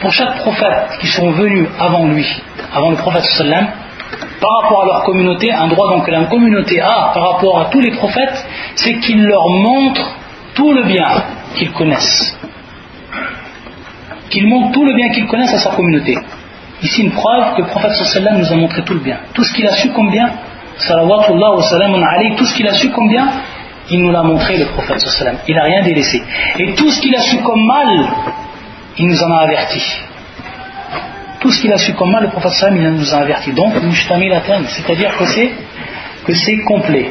pour chaque prophète qui sont venus avant lui avant le prophète sallam par rapport à leur communauté un droit donc que la communauté a par rapport à tous les prophètes c'est qu'il leur montre tout le bien qu'ils connaissent qu'il montre tout le bien qu'il connaisse à sa communauté. Ici une preuve que le prophète sallam nous a montré tout le bien. Tout ce qu'il a su comme bien, salawatullah tout ce qu'il a su comme bien, il nous l'a montré le prophète sallam. Il n'a rien délaissé. Et tout ce qu'il a su comme mal, il nous en a averti. Tout ce qu'il a su comme le prophète sallam, il nous a averti. Donc, c'est-à-dire que c'est que c'est complet.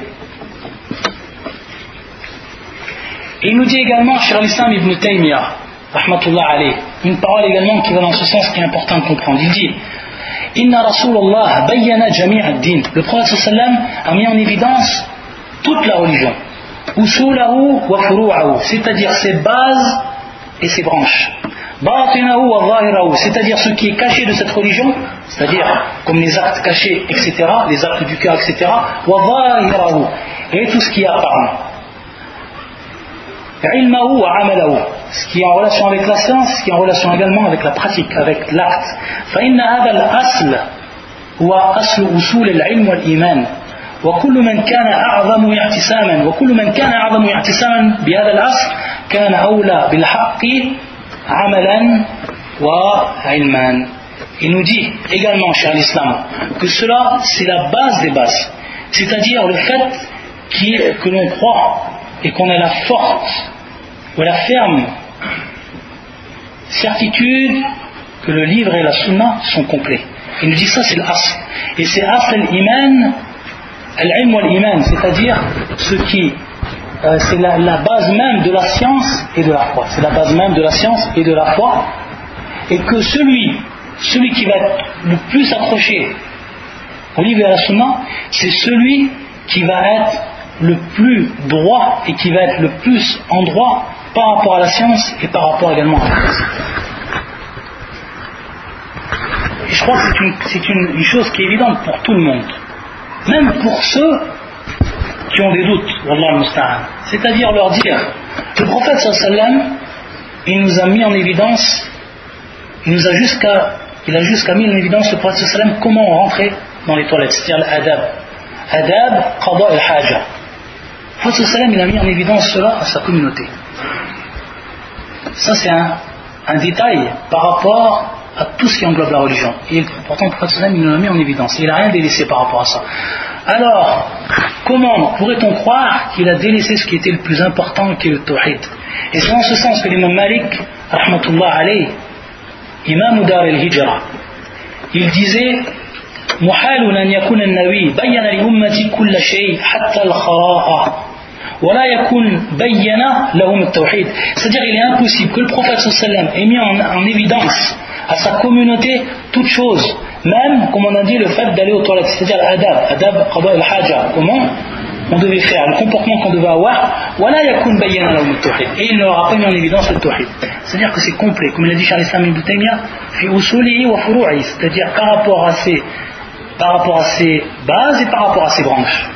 Et il nous dit également, cher l'Islam ibn Taymiyyah, rahmatullah alayh, une parole également qui va dans ce sens qui est important de comprendre. Il dit Inna Rasulullah bayyana jami' ad-din. Le prophète sallam a mis en évidence toute la religion. Usulahu wa furu'ahu, c'est-à-dire ses bases et ses branches Batinahu wa zahirahu, c'est-à-dire ce qui est caché de cette religion, c'est-à-dire comme les actes cachés, etc., les actes du cœur, etc., wa zahirahu, et tout ce qui est apparent. Ilmahu wa amalahu, ce qui est en relation avec la science, ce qui est en relation également avec la pratique, avec l'acte. فإن هذا الأصل هو أصل أصول العلم والإيمان وكل من كان أعظم اعتساما وكل من كان أعظم اعتساما بهذا الأصل كان أولى بالحق amalan wa ilman. Il nous dit également, cher l'islam, que cela c'est la base des bases, c'est-à-dire le fait que l'on croit et qu'on a la forte ou la ferme certitude que le livre et la sunna sont complets. Il nous dit ça, c'est l'asl. Et c'est asl al-iman, al-ilm al-iman, c'est-à-dire ce qui euh, c'est la, base même de la science et de la foi. C'est la base même de la science et de la foi. Et que celui, celui qui va être le plus accroché au livre et à la sunna, c'est celui qui va être le plus droit et qui va être le plus en droit par rapport à la science et par rapport également à la science. Et je crois que c'est une, une, chose qui est évidente pour tout le monde, même pour ceux qui ont des doutes, c'est-à-dire leur dire, le prophète sallam, il nous a mis en évidence, il nous a jusqu'à, mis en évidence le prophète sallam comment rentrer dans les toilettes, c'est-à-dire l'adab. Adab, qada al-haja. Le prophète sallam, il a mis en évidence cela à sa communauté. Ça, c'est un, détail par rapport à tout ce qui englobe la religion. Et pourtant, le prophète il nous l'a mis en évidence. Il n'a rien délaissé par rapport à ça. Alors, comment pourrait-on croire qu'il a délaissé ce qui était le plus important qui est le tawhid Et c'est en ce sens que l'imam Malik, rahmatullah alayh, imam dar al-hijra, il disait محال أن يكون النبي بين لأمتي كل شيء حتى الخراء ولا يكون بين لهم التوحيد c'est-à-dire il est impossible que le prophète sallam ait mis en, en évidence à sa communauté toute chose même, comme on a dit, le fait d'aller aux toilettes, c'est-à-dire adab, adab, qada al-haja, comment on devait faire, le comportement qu'on devait avoir, Et il leur a pas mis en évidence le tawhid. C'est-à-dire que c'est complet, comme il a dit Charles Islam ibn wa c'est-à-dire par rapport à ses par rapport à ses bases et par rapport à ses branches.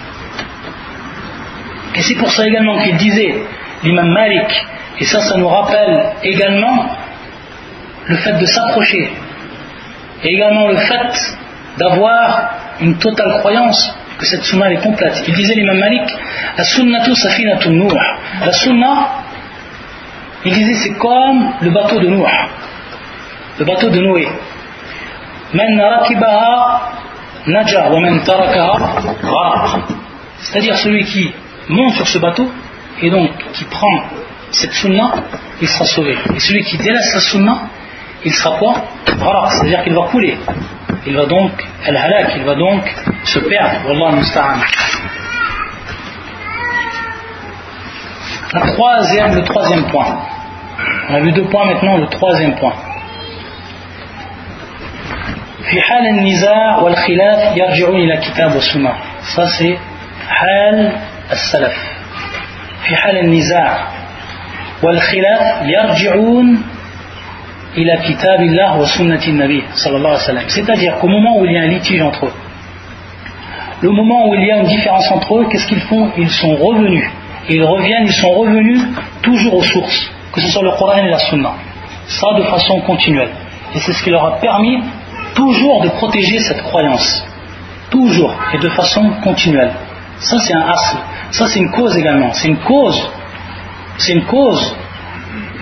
Et c'est pour ça également qu'il disait, l'imam Malik, et ça, ça nous rappelle également le fait de s'approcher et également le fait d'avoir une totale croyance que cette sunna est complète. Il disait l'imam Malik, la sunnatu safinatu nur. La sunna, il disait c'est comme le bateau de Noah, le bateau de Noé. naja wa C'est-à-dire celui qui monte sur ce bateau et donc qui prend cette sunna, il sera sauvé. Et celui qui délaisse la sunna, il sera quoi c'est-à-dire qu'il va couler. Il va donc, al-halak, il va donc se perdre. Wallah musta'an. La troisième, le troisième point. On a vu deux points maintenant, le troisième point. في حال النزاع والخلاف يرجعون إلى كتاب والسنة ça c'est حال السلف في حال النزاع والخلاف يرجعون ila wa sallam. C'est-à-dire qu'au moment où il y a un litige entre eux, le moment où il y a une différence entre eux, qu'est-ce qu'ils font? Ils sont revenus. ils reviennent, ils sont revenus toujours aux sources, que ce soit le Coran et la Sunna. Ça de façon continuelle. Et c'est ce qui leur a permis toujours de protéger cette croyance. Toujours et de façon continuelle. Ça c'est un asl. Ça c'est une cause également. C'est une cause. C'est une cause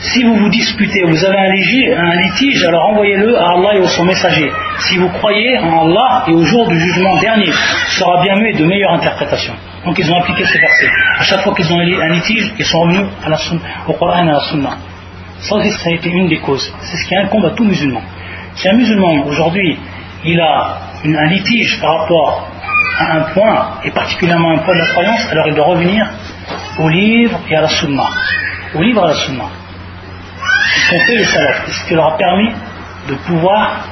si vous vous disputez, vous avez un litige, alors envoyez-le à Allah et au son messager. Si vous croyez en Allah et au jour du jugement dernier, ce sera bien mieux et de meilleure interprétation. Donc ils ont appliqué ces versets. À chaque fois qu'ils ont un litige, ils sont revenus à la au Coran et à la Sunna. Ça aussi, ça a été une des causes. C'est ce qui incombe à tout musulman. Si un musulman, aujourd'hui, il a un litige par rapport à un point, et particulièrement un point de la croyance, alors il doit revenir au livre et à la Sunna. Au livre et à la Sunna. Ce qu'ont fait les salafs, ce qui leur a permis de pouvoir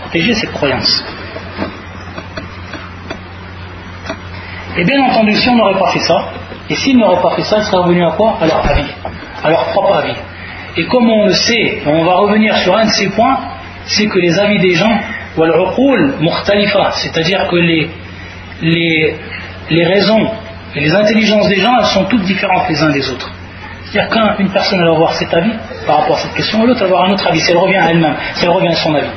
protéger cette croyance. Et bien entendu, si on n'aurait pas fait ça, et s'ils n'auraient pas fait ça, ils seraient revenus à quoi? À leur avis, à leur propre avis. Et comme on le sait, on va revenir sur un de ces points, c'est que les avis des gens, c'est-à-dire que les, les, les raisons et les intelligences des gens, elles sont toutes différentes les uns des autres. C'est-à-dire qu'une personne va avoir cet avis par rapport à cette question, l'autre va avoir un autre avis, si elle revient à elle-même, si elle revient à son avis.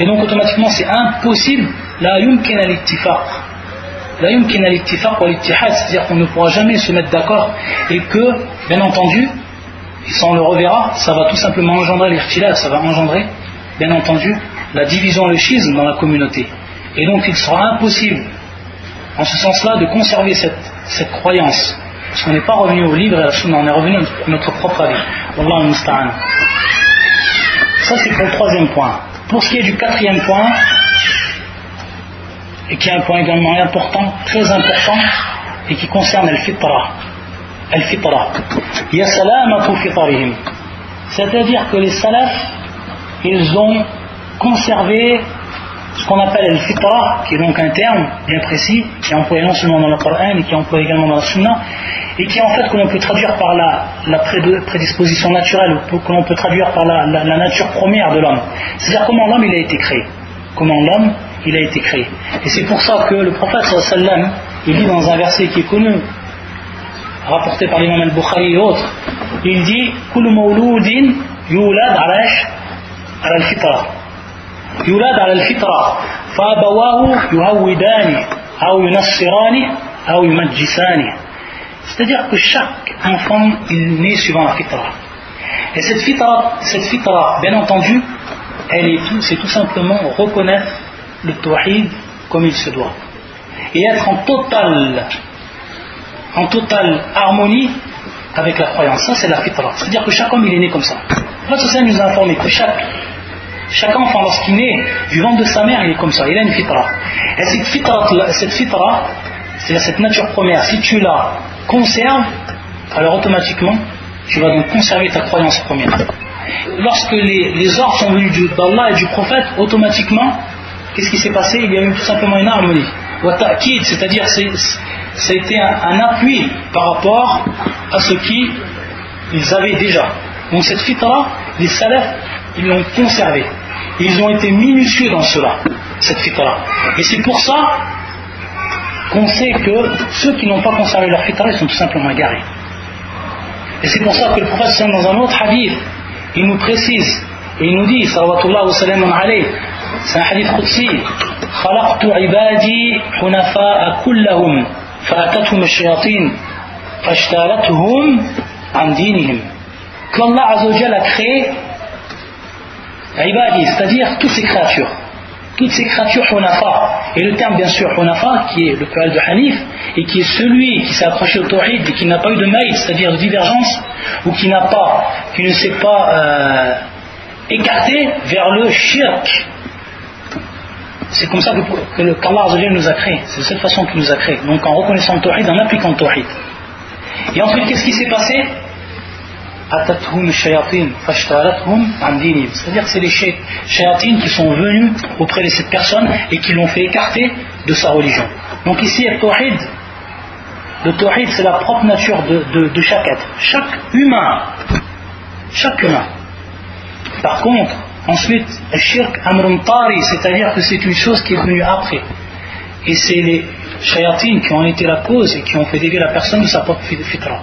Et donc automatiquement c'est impossible, la yumkin al-ittifaq. La yumkin al-ittifaq ou c'est-à-dire qu'on ne pourra jamais se mettre d'accord et que, bien entendu, et ça on le reverra, ça va tout simplement engendrer l'irtilal, ça va engendrer, bien entendu, la division, le schisme dans la communauté. Et donc il sera impossible, en ce sens-là, de conserver cette, cette croyance. Parce qu'on n'est pas revenu au livre et la on est revenu à notre propre avis. Wallah musta'an. Ça c'est pour le troisième point. Pour ce qui est du quatrième point, et qui est un point également important, très important, et qui concerne al-fitra. Al-fitra. C'est-à-dire que les salafs, ils ont conservé ce qu'on appelle le fitra, qui est donc un terme bien précis, qui est employé non seulement dans le Coran, mais qui est employé également dans la Sunna, et qui en fait que l'on peut traduire par la, prédisposition naturelle, ou que l'on peut traduire par la, nature première de l'homme. C'est-à-dire comment l'homme il a été créé. Comment l'homme il a été créé. Et c'est pour ça que le prophète sallam, il dit dans un verset qui est connu, rapporté par l'imam al-Bukhari et autres, il dit « Kul mawloudin yulad al-fitra » يولد على الفطرة فأبواه يهودان أو ينصران أو يمجسان c'est-à-dire que chaque enfant il naît suivant la fitra et cette fitra, cette fitra bien entendu elle est tout, c'est tout simplement reconnaître le tawhid comme il se doit et être en totale en totale harmonie avec la croyance ça c'est la fitra c'est-à-dire que chaque homme il est né comme ça le nous a informé que chaque chaque enfant, lorsqu'il naît du ventre de sa mère, il est comme ça, il a une fitra. Et cette fitra, cette fitra c'est-à-dire cette nature première, si tu la conserves, alors automatiquement, tu vas donc conserver ta croyance première. Lorsque les, ordres sont venus d'Allah et du prophète, automatiquement, qu'est-ce qui s'est passé? Il y a eu tout simplement une harmonie. C'est-à-dire, ça a été un, appui par rapport à ce qu'ils avaient déjà. Donc cette fitra, les salafs, ils l'ont conservé. Ils ont été minutieux dans cela, cette fitra. Et c'est pour ça qu'on sait que ceux qui n'ont pas conservé leur fitra, ils sont tout simplement égarés. Et c'est pour ça que le prophète, dans un autre hadith, il nous précise, et il nous dit, salawatullah wa salam alayhi, c'est un hadith qudsi, خلقت عبادي حنفاء كلهم فأتتهم الشياطين فاشتالتهم عن دينهم qu'Allah Azzawajal a créé c'est-à-dire toutes ces créatures. Toutes ces créatures hunafa. Et le terme, bien sûr, hunafa, qui est le pluriel de Hanif, et qui est celui qui s'est approché au tawhid et qui n'a pas eu de maïs, c'est-à-dire de divergence, ou qui n'a pas, qui ne s'est pas euh, écarté vers le shirk. C'est comme ça que, que qu'Allah nous a créé. C'est de cette façon qu'il nous a créé. Donc en reconnaissant le tawhid, en appliquant le tawhid. Et ensuite, qu'est-ce qui s'est passé? C'est-à-dire que c'est les shayatines qui sont venus auprès de cette personne et qui l'ont fait écarter de sa religion. Donc ici, le tawhid, le c'est la propre nature de, chaque être, chaque humain, chaque humain. Par contre, ensuite, le shirk c'est-à-dire que c'est une chose qui est venue après. Et c'est les shayatines qui ont été la cause et qui ont fait dévier la personne de sa propre fitra.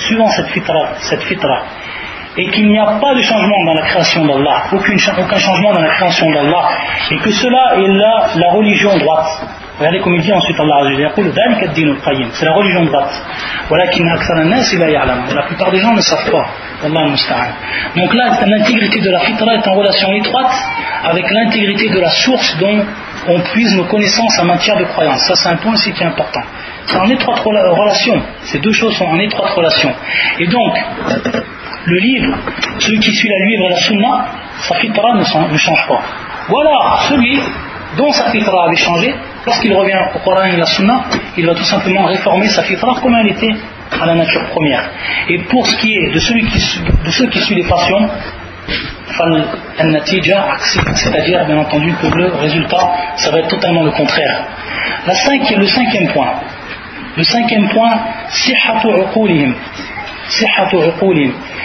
suivant cette fitra, cette fitra et qu'il n'y a pas de changement dans la création d'Allah, aucun changement dans la création d'Allah, et que cela est la, religion droite. Regardez comme il dit ensuite Allah c'est la religion droite. La plupart des gens ne savent pas. Donc là, l'intégrité de la fitra est en relation étroite avec l'intégrité de la source dont on puise nos connaissances en matière de croyance. Ça, c'est un point aussi qui est important. C'est en étroite relation. Ces deux choses sont en étroite relation. Et donc, le livre, celui qui suit la livre et la sunna, sa fitra ne, change pas. Voilà, celui dont sa fitra avait changé, lorsqu'il revient au Coran et à la sunna, il va tout simplement réformer sa fitra comme elle était à la nature première. Et pour ce qui est de, ceux qui suivent les passions, c'est-à-dire bien entendu que le résultat, ça va être totalement le contraire. La le cinquième point, le cinquième point,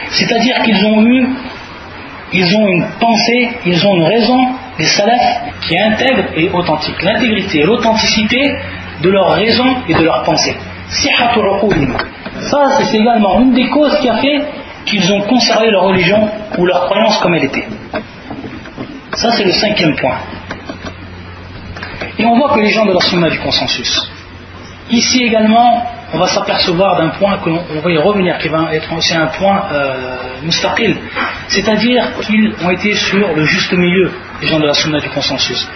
c'est-à-dire qu'ils ont eu, ils ont une pensée, ils ont une raison, des salafs, qui est intègre et authentique. L'intégrité et l'authenticité de leur raison et de leur pensée. Ça, c'est également une des causes qui a fait qu'ils ont conservé leur religion ou leur croyance comme elle était. Ça, c'est le cinquième point. Et on voit que les gens de la sunna du consensus. Ici également, on va s'apercevoir d'un point que va y revenir, qui va être aussi un point euh, c'est-à-dire qu'ils ont été sur le juste milieu, les gens de la sunna du consensus.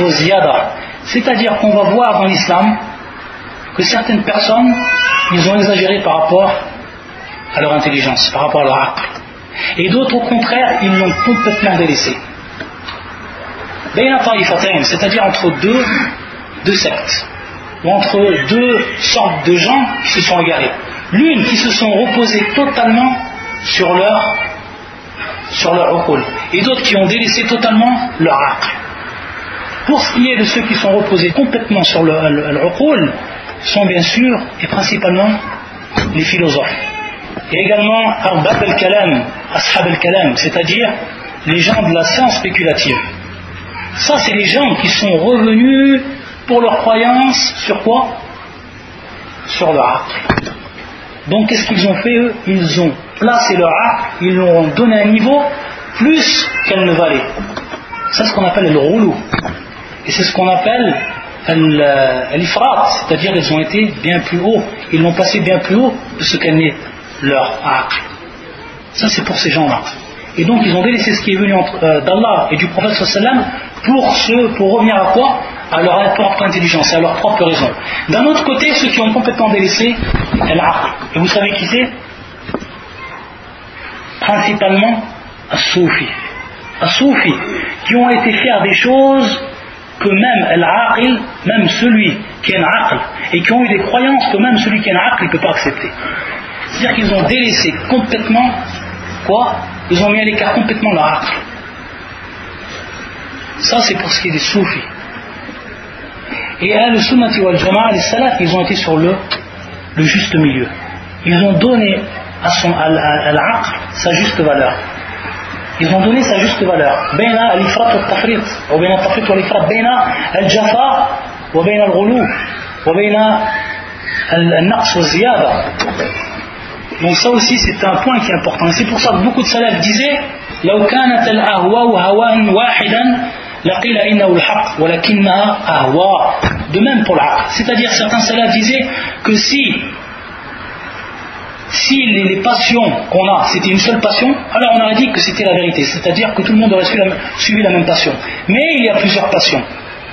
Wal-ziyada. C'est-à-dire qu'on va voir dans l'islam que certaines personnes, ils ont exagéré par rapport à leur intelligence, par rapport à leur aql. Et d'autres, au contraire, ils l'ont complètement délaissé. C'est-à-dire entre deux, deux sectes, ou entre deux sortes de gens qui se sont égarés. L'une qui se sont reposés totalement sur leur sur et d'autres qui ont délaissé totalement leur aql. Pour ce qui est de ceux qui sont reposés complètement sur le, le, sont bien sûr et principalement les philosophes. Et également Arbab al-Kalam, Ashab al-Kalam, c'est-à-dire les gens de la science spéculative. Ça, c'est les gens qui sont revenus pour leur croyance sur quoi? Sur leur aql. Donc, qu'est-ce qu'ils ont fait eux? Ils ont placé leur aql, ils l'ont donné un niveau plus qu'elle ne valait. C'est ce qu'on appelle le roulou. Et c'est ce qu'on appelle l'ifrat, c'est-à-dire ils ont été bien plus haut, ils l'ont passé bien plus haut de ce qu'elle n'est leur aql. Ça c'est pour ces gens-là. Et donc ils ont délaissé ce qui est venu euh, d'Allah et du prophète sallam pour, pour revenir à quoi? À leur propre intelligence, à leur propre raison. D'un autre côté, ceux qui ont complètement délaissé l'aql. Et vous savez qui c'est? Principalement As-Soufi. As-Soufi, qui ont été faire des choses que même l'aqil, même celui qui a un aql, et qui ont eu des croyances que même celui qui a un aql ne peut pas accepter. C'est-à-dire qu'ils ont délaissé complètement, quoi? Ils ont mis à l'écart complètement leur aql. Ça, c'est pour ce qui est des soufis. Et à le sunnati wal jama'a, les salafs, ils ont été sur le, le juste milieu. Ils ont donné à, son, à, l'aql sa juste valeur. ils ont donné sa juste valeur بين الإفراط والتفريط وبين التفريط والإفراط بين الجفاء وبين الغلو وبين النقص والزيادة donc ça aussi c'est un point qui est important et c'est pour ça que beaucoup de salafs disaient لو كانت الأهواء هواء واحدا لقيل إنه الحق ولكنها أهواء de même pour l'aql c'est-à-dire certains salafs disaient que si si les, passions qu'on a, c'était une seule passion, alors on aurait dit que c'était la vérité, c'est-à-dire que tout le monde aurait suivi la, même passion. Mais il y a plusieurs passions.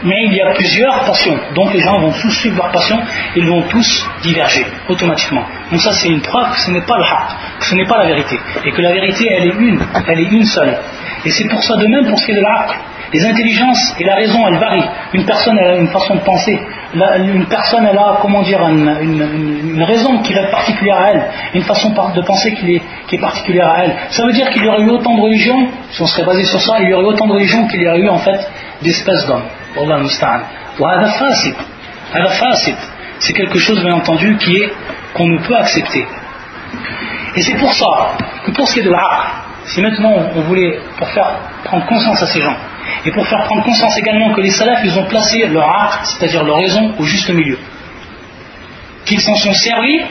Mais il y a plusieurs passions. Donc les gens vont tous suivre leur passion, ils vont tous diverger automatiquement. Donc ça c'est une preuve que ce n'est pas le haq, que ce n'est pas la vérité. Et que la vérité elle est une, elle est une seule. Et c'est pour ça de même pour ce qui est de l'haq. Les intelligences et la raison, elles varient. Une personne, a une façon de penser. une personne, a, comment dire, une, raison qui est particulière à elle. Une façon de penser qui est, particulière à elle. Ça veut dire qu'il y aurait eu autant de religions, si on serait basé sur ça, il y aurait autant de religions qu'il y aurait eu, en fait, d'espèces d'hommes. Wallah musta'an. C'est quelque chose, bien entendu, qu'on ne peut accepter. Et c'est pour ça que pour ce qui est de l'art, si maintenant on voulait, pour faire prendre conscience à ces gens, et pour faire prendre conscience également que les salafs, ils ont placé leur art, c'est-à-dire leur raison, au juste milieu. Qu'ils s'en sont servis,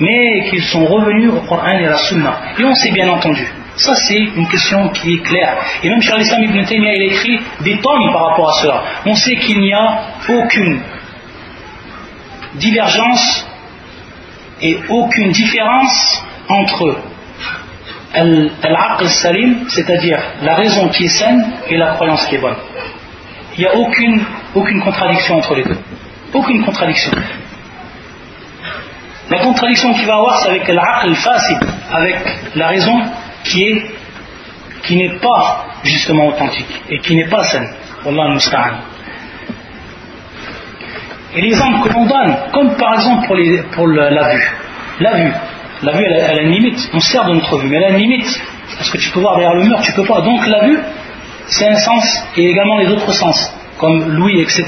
mais qu'ils sont revenus au Coran et à la Sunna. Et on sait bien entendu. Ça, c'est une question qui est claire. Et même Charles Islam Ibn Taymiyyah, il écrit des tomes par rapport à cela. On sait qu'il n'y a aucune divergence et aucune différence entre al salim, c'est-à-dire la raison qui est saine et la croyance qui est bonne. Il n'y a aucune, aucune contradiction entre les deux. Aucune contradiction. La contradiction qu'il va avoir, c'est avec l'aql fasid, avec la raison qui est qui n'est pas justement authentique et qui n'est pas saine. Wallah. Et l'exemple que l'on donne, comme par exemple pour, les, pour la vue. La vue. La vue, elle, a une limite. On sert de notre vue, mais elle a une limite. Parce que tu peux voir derrière le mur, tu peux pas. Donc la vue, c'est un sens, et également les autres sens, comme l'ouïe, etc.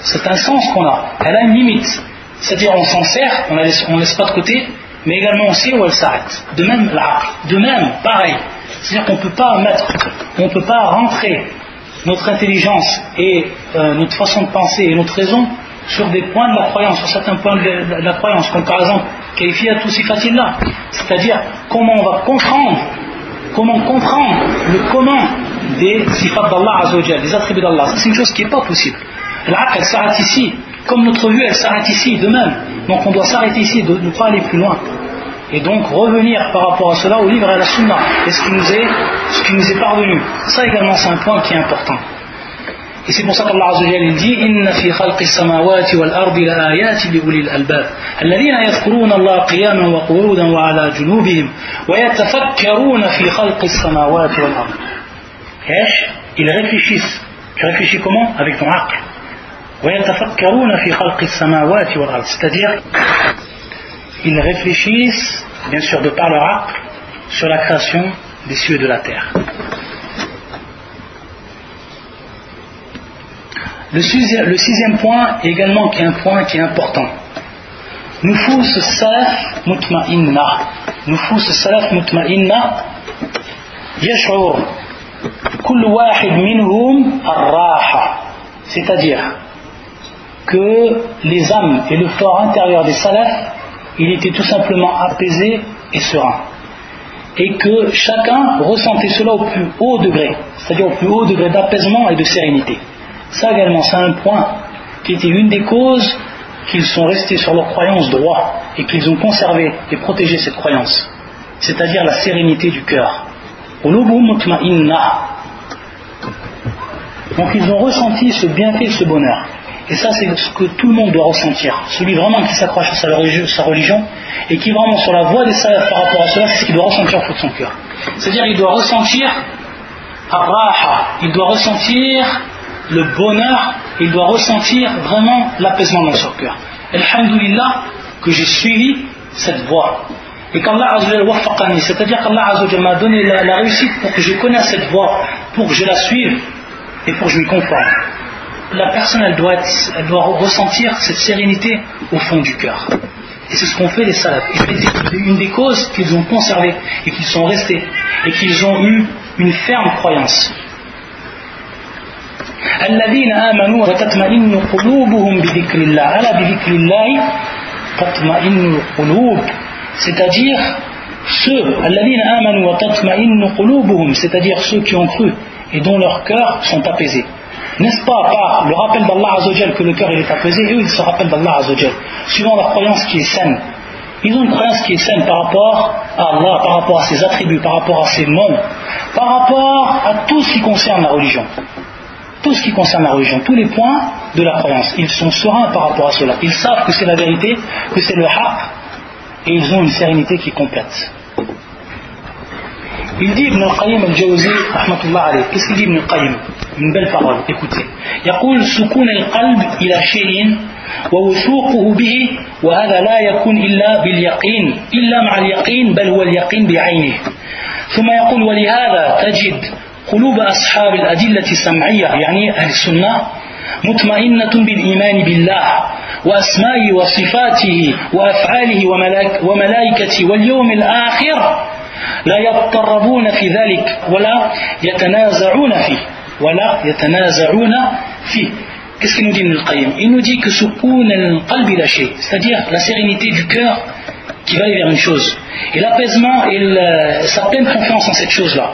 C'est un sens qu'on a. Elle a une limite. C'est-à-dire on s'en sert, on ne laisse, pas de côté, mais également on sait où elle s'arrête. De même, De même, pareil. C'est-à-dire qu'on ne peut pas mettre, on ne peut pas rentrer notre intelligence et euh, notre façon de penser et notre raison sur des points de la croyance, sur certains points de la croyance, comme par exemple tous ces là c'est-à-dire comment on va comprendre, comment comprendre le comment des sifat d'Allah des attributs d'Allah. C'est une chose qui n'est pas possible. L'aql, elle s'arrête ici, comme notre vue, elle s'arrête ici de même. Donc on doit s'arrêter ici, de ne pas aller plus loin. Et donc revenir par rapport à cela au livre et à la sunna, et est, ce qui nous est parvenu. Ça également, c'est un point qui est important. Et c'est pour ça qu'Allah Azza il dit إن في خلق السماوات والأرض لآيات لأولي الألباب الذين يذكرون الله قياما وقعودا وعلى جنوبهم ويتفكرون في خلق السماوات والأرض إيش؟ Ils réfléchissent. Tu réfléchis comment Avec ton aql. ويتفكرون في خلق السماوات والأرض C'est-à-dire, ils réfléchissent, bien sûr de par leur aql, sur la création des cieux et de la terre. Le sixième, le sixième point également qui est un point qui est important. Nufus salaf mutma'inna. Nufus salaf mutma'inna yash'ur kull wahid minhum ar-raha. C'est-à-dire que les âmes et le fort intérieur des salafs, il était tout simplement apaisé et serein. Et que chacun ressentait cela au plus haut degré, c'est-à-dire au plus haut degré d'apaisement et de sérénité ça également, c'est un point qui était une des causes qu'ils sont restés sur leur croyance droit et qu'ils ont conservé et protégé cette croyance, c'est-à-dire la sérénité du cœur. Donc ils ont ressenti ce bienfait, ce bonheur. Et ça, c'est ce que tout le monde doit ressentir. Celui vraiment qui s'accroche à sa religion et qui vraiment sur la voie des salafs par rapport à cela, c'est ce qu'il doit ressentir au fond de son cœur. C'est-à-dire, il doit ressentir il doit ressentir le bonheur, il doit ressentir vraiment l'apaisement dans son cœur. Alhamdulillah que j'ai suivi cette voie. Et qu'Allah c'est-à-dire qu'Allah m'a donné la, réussite pour que je connaisse cette voie, pour que je la suive et pour que je m'y conforme. La personne, elle doit, ressentir cette sérénité au fond du cœur. Et c'est ce qu'ont fait les salafs. Une des causes qu'ils ont conservées et qu'ils sont restés et qu'ils ont eu une ferme croyance. الذين آمنوا وتطمئن قلوبهم بذكر الله ألا بذكر الله تطمئن القلوب c'est-à-dire ceux الذين آمنوا وتطمئن قلوبهم c'est-à-dire ceux qui ont cru et dont leurs cœurs sont apaisés n'est-ce pas par le rappel d'Allah Azzawajal que le cœur est apaisé eux ils se rappellent d'Allah Azzawajal suivant la croyance qui est saine ils ont une croyance qui est saine par rapport à Allah, par rapport à ses attributs, par rapport à ses noms, par rapport à tout ce qui concerne la religion tout ce qui concerne la religion, tous les points de la croyance. Ils sont sereins par rapport à cela. Ils savent que c'est la vérité, que c'est le haq, et ils ont une sérénité qui est complète. Il dit Ibn al-Qayyim al-Jawzi, qu'est-ce qu'il dit Ibn al-Qayyim Une belle parole, écoutez. يقول سكون القلب إلى شيء ووثوقه به وهذا لا يكون إلا باليقين إلا مع اليقين بل هو اليقين بعينه ثم يقول ولهذا تجد قلوب أصحاب الأدلة السمعية يعني أهل السنة مطمئنة بالإيمان بالله وأسمائه وصفاته وأفعاله وملائكته واليوم الآخر لا يضطربون في ذلك ولا يتنازعون فيه ولا يتنازعون فيه Qu'est-ce qu'il nous dit Ibn al-Qayyim Il nous dit que soukoun al-qalbi la c'est-à-dire la sérénité du cœur qui va vers une chose. Et l'apaisement et sa pleine confiance en cette chose-là.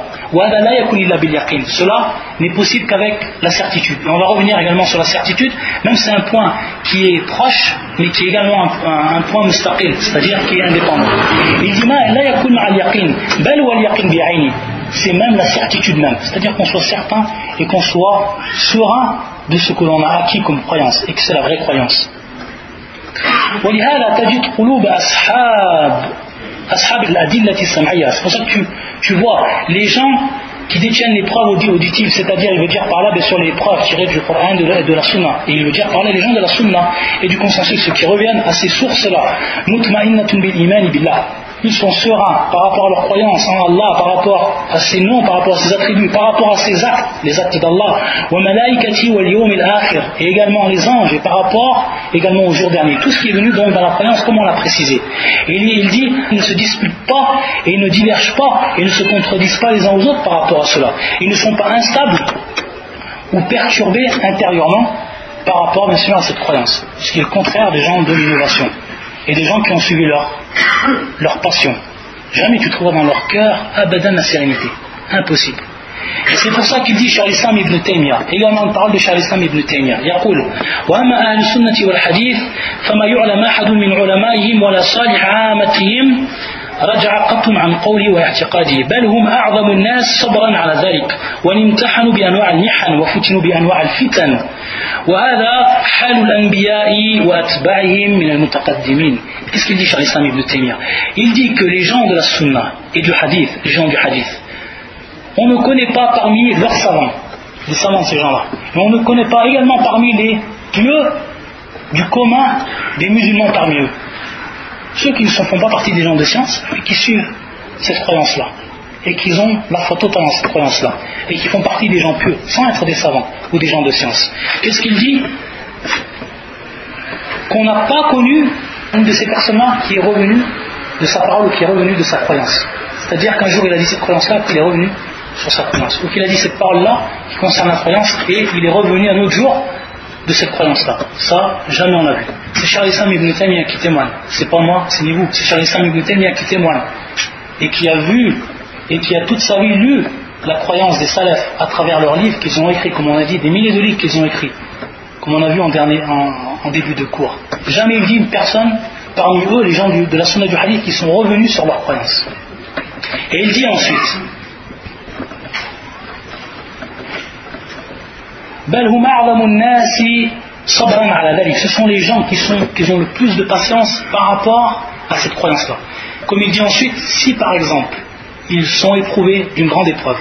Cela n'est possible qu'avec la certitude. Et on va revenir également sur la certitude, même si c'est un point qui est proche, mais qui est également un, point mustaqil, c'est-à-dire qui est indépendant. Il dit c'est même la certitude même. C'est-à-dire qu'on soit certain et qu'on soit serein de ce que l'on a acquis comme croyance et que c'est la vraie croyance c'est pour ça que tu, tu vois les gens qui détiennent les preuves auditives, c'est-à-dire il veut dire par là bien sûr les preuves tirées du Coran et de la, de Sunna, et il veut dire par là les gens de la Sunna et du consensus, ceux qui reviennent à ces sources-là, iman ils sont sereins par rapport à leur croyance en Allah, par rapport à ses noms, par rapport à ses attributs, par rapport à ses actes, les actes d'Allah, et également les anges, et par rapport également au jour dernier. Tout ce qui est venu donc dans la croyance, comme on l'a précisé. Et il dit, ils ne se disputent pas, et ils ne divergent pas, et ne se contredisent pas les uns aux autres par rapport à cela. Ils ne sont pas instables ou perturbés intérieurement par rapport à cette croyance, ce qui est le contraire des gens de l'innovation et des gens qui ont suivi leur, leur passion. Jamais tu trouveras dans leur cœur abadan la sérénité. Impossible. Et c'est pour ça qu'il dit chez l'islam ibn Taymiyyah, également une parole de chez l'islam ibn Taymiyyah, يقول وأما أهل السنة والحديث فما يعلم أحد من علمائهم ولا صالح عامتهم رجع قط عن قوله واعتقاده بل هم أعظم الناس صبرا على ذلك وان امتحنوا بأنواع المحن وفتنوا بأنواع الفتن وهذا حال الأنبياء وأتباعهم من المتقدمين Qu'est-ce qu'il dit Cheikh l'Islam Ibn Taymiyyah Il dit que les gens de la Sunna et du Hadith, les gens du Hadith, on ne connaît pas parmi leurs savants, les savants ces gens-là, mais on ne connaît pas également parmi les pieux du commun des musulmans parmi eux. Ceux qui ne font pas partie des gens de science, mais qui suivent cette croyance-là, et qui ont la foi totale dans cette croyance-là, et qui font partie des gens pieux, sans être des savants ou des gens de science. Qu'est-ce qu'il dit Qu'on n'a pas connu une de ces personnes-là qui est revenue de sa parole ou qui est revenue de sa croyance. C'est-à-dire qu'un jour il a dit cette croyance-là, puis il est revenu sur sa croyance. Ou qu'il a dit cette parole-là qui concerne la croyance, et il est revenu un autre jour de cette croyance-là. Ça, jamais on l'a vu. C'est Charles Islam ibn Taymiyyah qui témoigne. C'est pas moi, c'est ni vous. C'est Charles Islam ibn Taymiyyah qui témoigne. Et qui a vu, et qui a toute sa vie lu la croyance des salafs à travers leurs livres qu'ils ont écrits, comme on a dit, des milliers de livres qu'ils ont écrits, comme on a vu en, dernier, en, début de cours. Jamais il dit une personne parmi eux, les gens de la sunna du hadith, qui sont revenus sur leur croyance. Et il dit ensuite, ce sont les gens qui ont le plus de patience par rapport à cette croyance-là. Comme il dit ensuite, si par exemple ils sont éprouvés d'une grande épreuve,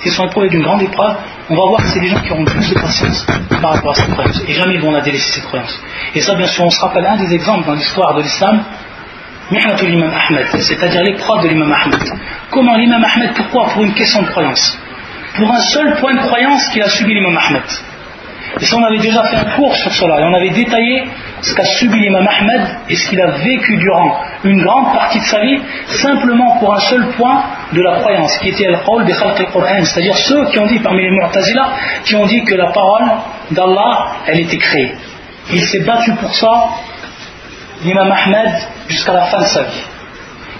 s'ils sont éprouvés d'une grande épreuve, on va voir que c'est les gens qui auront le plus de patience par rapport à cette croyance. Et jamais ils vont la délaisser cette croyance. Et ça, bien sûr, on se rappelle un des exemples dans l'histoire de l'islam, l'imam Ahmed, c'est-à-dire l'épreuve de l'imam Ahmed. Comment l'imam Ahmed, pourquoi? Pour une question de croyance pour un seul point de croyance qu'il a subi l'imam Ahmed. Et ça, on avait déjà fait un cours sur cela, et on avait détaillé ce qu'a subi l'imam Ahmed et ce qu'il a vécu durant une grande partie de sa vie, simplement pour un seul point de la croyance, qui était al-qawl bi al-Qur'an, c'est-à-dire ceux qui ont dit, parmi les Mu'tazila, qui ont dit que la parole d'Allah, elle était créée. Il s'est battu pour ça, l'imam Ahmed, jusqu'à la fin de sa vie.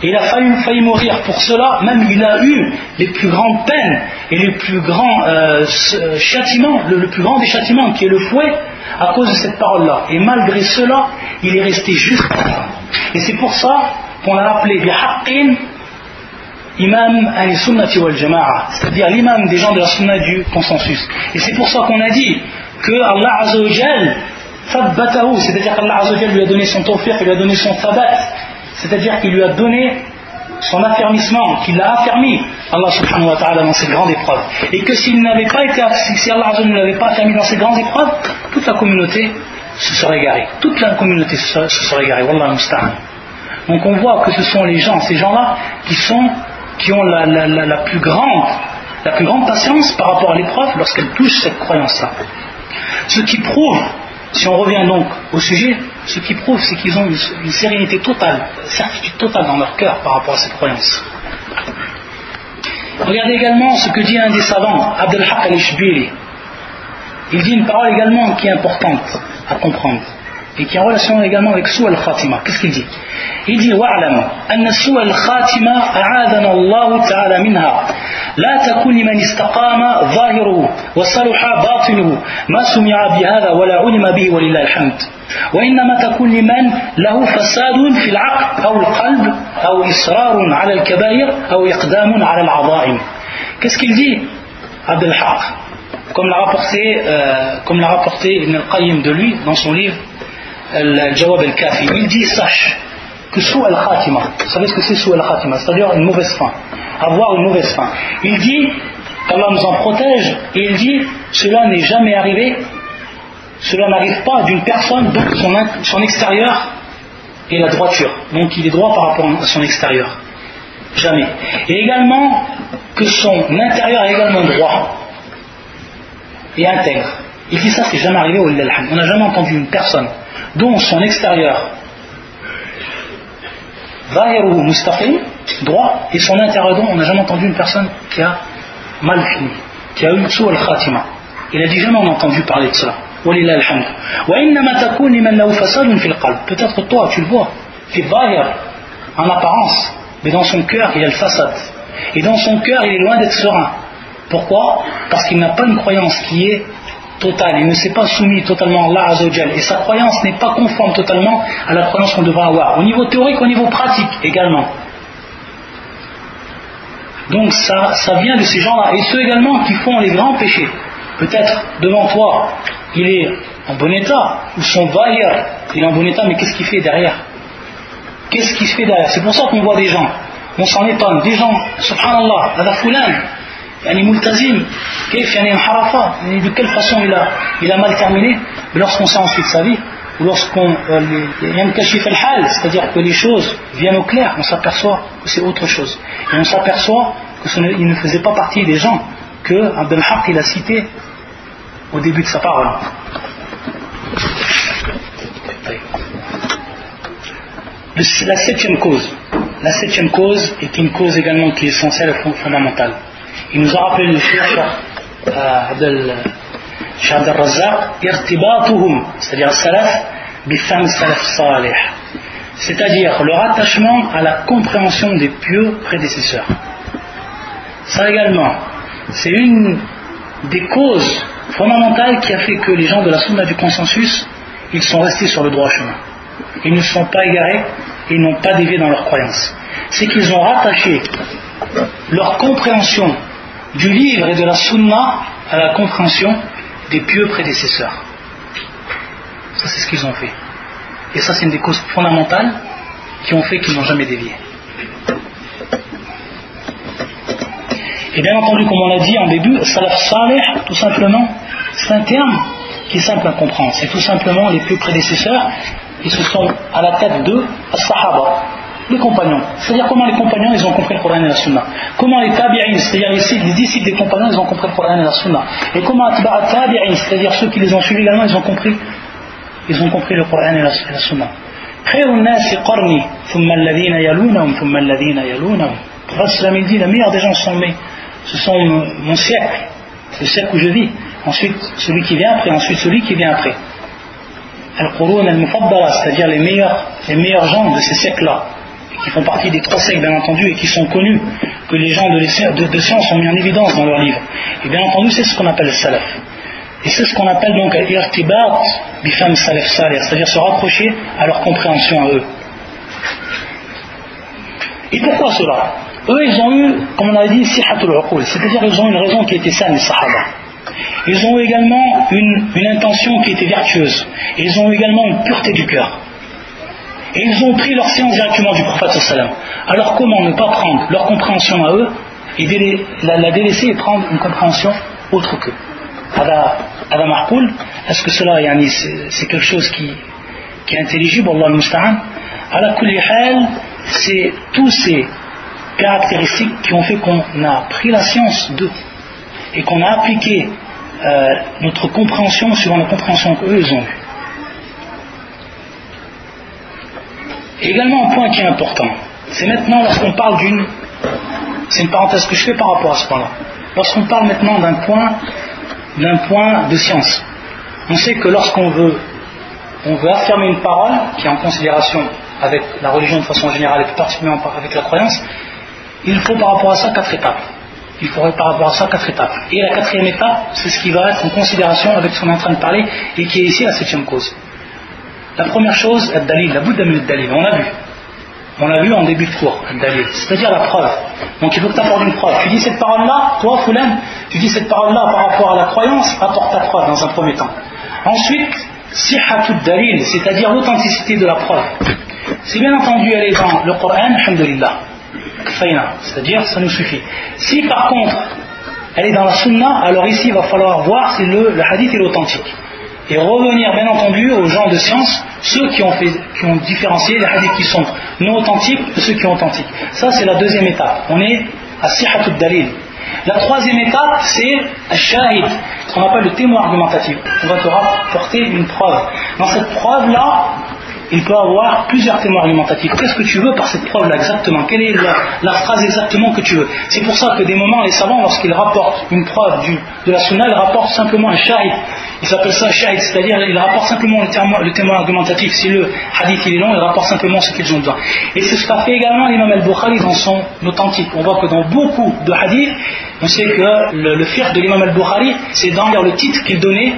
Et il a failli, mourir pour cela, même il a eu les plus grandes peines et les plus grands euh, euh, châtiments, le, plus grand des châtiments qui est le fouet, à cause de cette parole-là. Et malgré cela, il est resté juste Et c'est pour ça qu'on l'a appelé bihaqqin imam al-sunnati wal jama'a, c'est-à-dire l'imam des gens de la sunna du consensus. Et c'est pour ça qu'on a dit que Allah Azzawajal, c'est-à-dire qu'Allah Azzawajal lui a donné son tawfiq, lui a donné son tabat, c'est-à-dire qu'il lui a donné son affermissement, qu'il l'a affermi, Allah subhanahu wa ta'ala, dans cette grande épreuve. Et que s'il n'avait pas été, si Allah ne l'avait pas affermi dans ces grandes épreuves, toute la communauté se serait égarée. Toute la communauté se serait égarée. Wallah musta'an. Donc on voit que ce sont les gens, ces gens-là, qui sont, qui ont la, la, plus grande, la plus grande patience par rapport à l'épreuve lorsqu'elle touche cette croyance-là. Ce qui prouve si on revient donc au sujet, ce qui prouve, c'est qu'ils ont une, sérénité totale, une certitude totale dans leur cœur par rapport à cette croyance. Regardez également ce que dit un des savants, Abdelhaq al-Ishbili. Il dit une parole également qui est importante à comprendre et qui en relation également avec Sou al-Khatima. Qu'est-ce qu'il dit Il dit Wa'lam, anna Sou al-Khatima a'adana Allah ta'ala minha. لا تكون لمن استقام ظاهره وصلح باطنه ما سمع بهذا ولا علم به ولله الحمد وإنما تكون لمن له فساد في العقل أو القلب أو Qu'est-ce qu'il dit Abdel Haq comme l'a rapporté, euh, comme l'a rapporté Ibn al-Qayyim de lui dans son livre Al-Jawab al-Kafi. Il dit sache que sous al-Khatima, vous savez ce que c'est sous al-Khatima, c'est-à-dire une mauvaise fin, avoir une mauvaise fin. Il dit qu'Allah nous en protège et il dit cela n'est jamais arrivé, cela n'arrive pas d'une personne dont son, son extérieur est la droiture, donc il est droit par rapport à son extérieur. Jamais. Et également que son intérieur est également droit et intègre. Il dit ça, c'est jamais arrivé au On n'a jamais entendu une personne dont son extérieur ou mustaqim, droit, et son intérieur on n'a jamais entendu une personne qui a mal fini, qui a eu sous al-khatima. Il a dit jamais on a entendu parler de cela. Peut-être toi, tu le vois, en apparence, mais dans son cœur, il a le façade. Et dans son cœur, il est loin d'être serein. Pourquoi? Parce qu'il n'a pas une croyance qui est il ne s'est pas soumis totalement à Allah Azzawajal, et sa croyance n'est pas conforme totalement à la croyance qu'on devrait avoir, au niveau théorique, au niveau pratique également. Donc ça, ça vient de ces gens-là, et ceux également qui font les grands péchés. Peut-être devant toi, il est en bon état, ou son vailleur, il est en bon état, mais qu'est-ce qu'il fait derrière? Qu'est-ce qu'il fait derrière? C'est pour ça qu'on voit des gens, on s'en étonne, des gens, subhanallah, la foulane, يعني ملتزم كيف يعني انحرف de quelle façon il a, il a mal terminé lorsqu'on sait ensuite sa vie ou lorsqu'on euh, c'est-à-dire que les choses viennent au clair on s'aperçoit que c'est autre chose et on s'aperçoit qu'il ne faisait pas partie des gens que Abdel Haq il a cité au début de sa parole la septième cause la septième cause est une cause également qui est essentielle et fondamentale il nous a rappelé le Cheikh euh, Abdel Razak, irtibatuhum, c'est-à-dire salaf, bifam salaf. C'est-à-dire leur attachement à la compréhension des pieux prédécesseurs. Ça également, c'est une des causes fondamentales qui a fait que les gens de la Sunna du consensus, ils sont restés sur le droit chemin. Ils ne sont pas égarés, ils n'ont pas dévié dans leurs croyances. C'est qu'ils ont rattaché leur compréhension du livre et de la sunna à la compréhension des pieux prédécesseurs. Ça, c'est ce qu'ils ont fait. Et ça, c'est une des causes fondamentales qui ont fait qu'ils n'ont jamais dévié. Et bien entendu, comme on l'a dit en début, salaf salih, tout simplement, c'est un terme qui est simple à comprendre. C'est tout simplement les pieux prédécesseurs, qui se sont à la tête de Sahaba, les compagnons. C'est-à-dire comment les compagnons, ils ont compris le Coran et la Sunna. Comment les tabi'in, c'est-à-dire les disciples des compagnons, ils ont compris le Coran et la Sunna. Et comment atba'a tabi'in, c'est-à-dire ceux qui les ont suivis également, ils ont compris. Ils ont compris le Coran et la Sunna. il dit, la meilleure des gens sont mes, ce sont mon siècle, le siècle où je vis. Ensuite, celui qui vient après, ensuite celui qui vient après. Al-Qurun al-Mufaddala, c'est-à-dire les meilleurs, les meilleurs gens de ces siècles-là qui font partie des trois sectes bien entendu et qui sont connus, que les gens de, de, science ont mis en évidence dans leurs livres. Et bien entendu, c'est ce qu'on appelle le salaf. Et c'est ce qu'on appelle donc irtibat bifam salaf c'est-à-dire se rapprocher à leur compréhension à eux. Et pourquoi cela? Eux, ils ont eu, comme on a dit, sihatul c'est-à-dire qu'ils ont une raison qui était saine, les sahaba. Ils ont eu également une, une intention qui était vertueuse. ils ont eu également une pureté du cœur. Et ils ont pris leur science directement du prophète sallam. Alors comment ne pas prendre leur compréhension à eux et la, délaisser et prendre une compréhension autre qu'eux Ada Marpoul, est-ce que cela c'est quelque chose qui, est intelligible, Allah al-Musta'an la c'est tous ces caractéristiques qui ont fait qu'on a pris la science d'eux et qu'on a appliqué euh, notre compréhension suivant la compréhension qu'eux ont eue. Également un point qui est important. C'est maintenant lorsqu'on parle d'une. C'est une parenthèse que je fais par rapport à ce point-là. Lorsqu'on parle maintenant d'un point, d'un point de science, on sait que lorsqu'on veut, on veut affirmer une parole qui est en considération avec la religion de façon générale et plus particulièrement avec la croyance, il faut par rapport à ça quatre étapes. Il faudrait par rapport à ça quatre étapes. Et la quatrième étape, c'est ce qui va être en considération avec ce qu'on est en train de parler et qui est ici la septième cause. La première chose, dalil, la bouddha dalil, on a vu. On l'a vu en début de cours, c'est-à-dire la preuve. Donc il faut que tu apportes une preuve. Tu dis cette parole-là, toi, Foulen, tu dis cette parole-là par rapport à la croyance, apporte ta preuve dans un premier temps. Ensuite, sihatud dalil, c'est-à-dire l'authenticité de la preuve. Si bien entendu elle est dans le Coran, alhamdulillah, c'est-à-dire ça nous suffit. Si par contre elle est dans la sunna, alors ici il va falloir voir si le, hadith est authentique. Et revenir bien entendu aux gens de science, ceux qui ont, fait, qui ont différencié les hadiths qui sont non authentiques de ceux qui sont authentiques. Ça c'est la deuxième étape. On est à sihatud dalil. La troisième étape, c'est shahid, ce qu'on appelle le témoin argumentatif. On va te rapporter une preuve. Dans cette preuve-là, il peut avoir plusieurs témoins argumentatifs. Qu'est-ce que tu veux par cette preuve-là exactement? Quelle est la, phrase exactement que tu veux? C'est pour ça que des moments, les savants, lorsqu'ils rapportent une preuve de la sunna, ils rapportent simplement un shahid. Ils appellent ça shahid, c'est-à-dire ils rapportent simplement le témoin, argumentatif. Si le hadith il est long, ils rapportent simplement ce qu'ils ont besoin. Et c'est ce qu'a fait également l'imam al-Bukhari dans son authentique. On voit que dans beaucoup de hadiths, on sait que le, le de l'imam al-Bukhari, c'est dans le titre qu'il donnait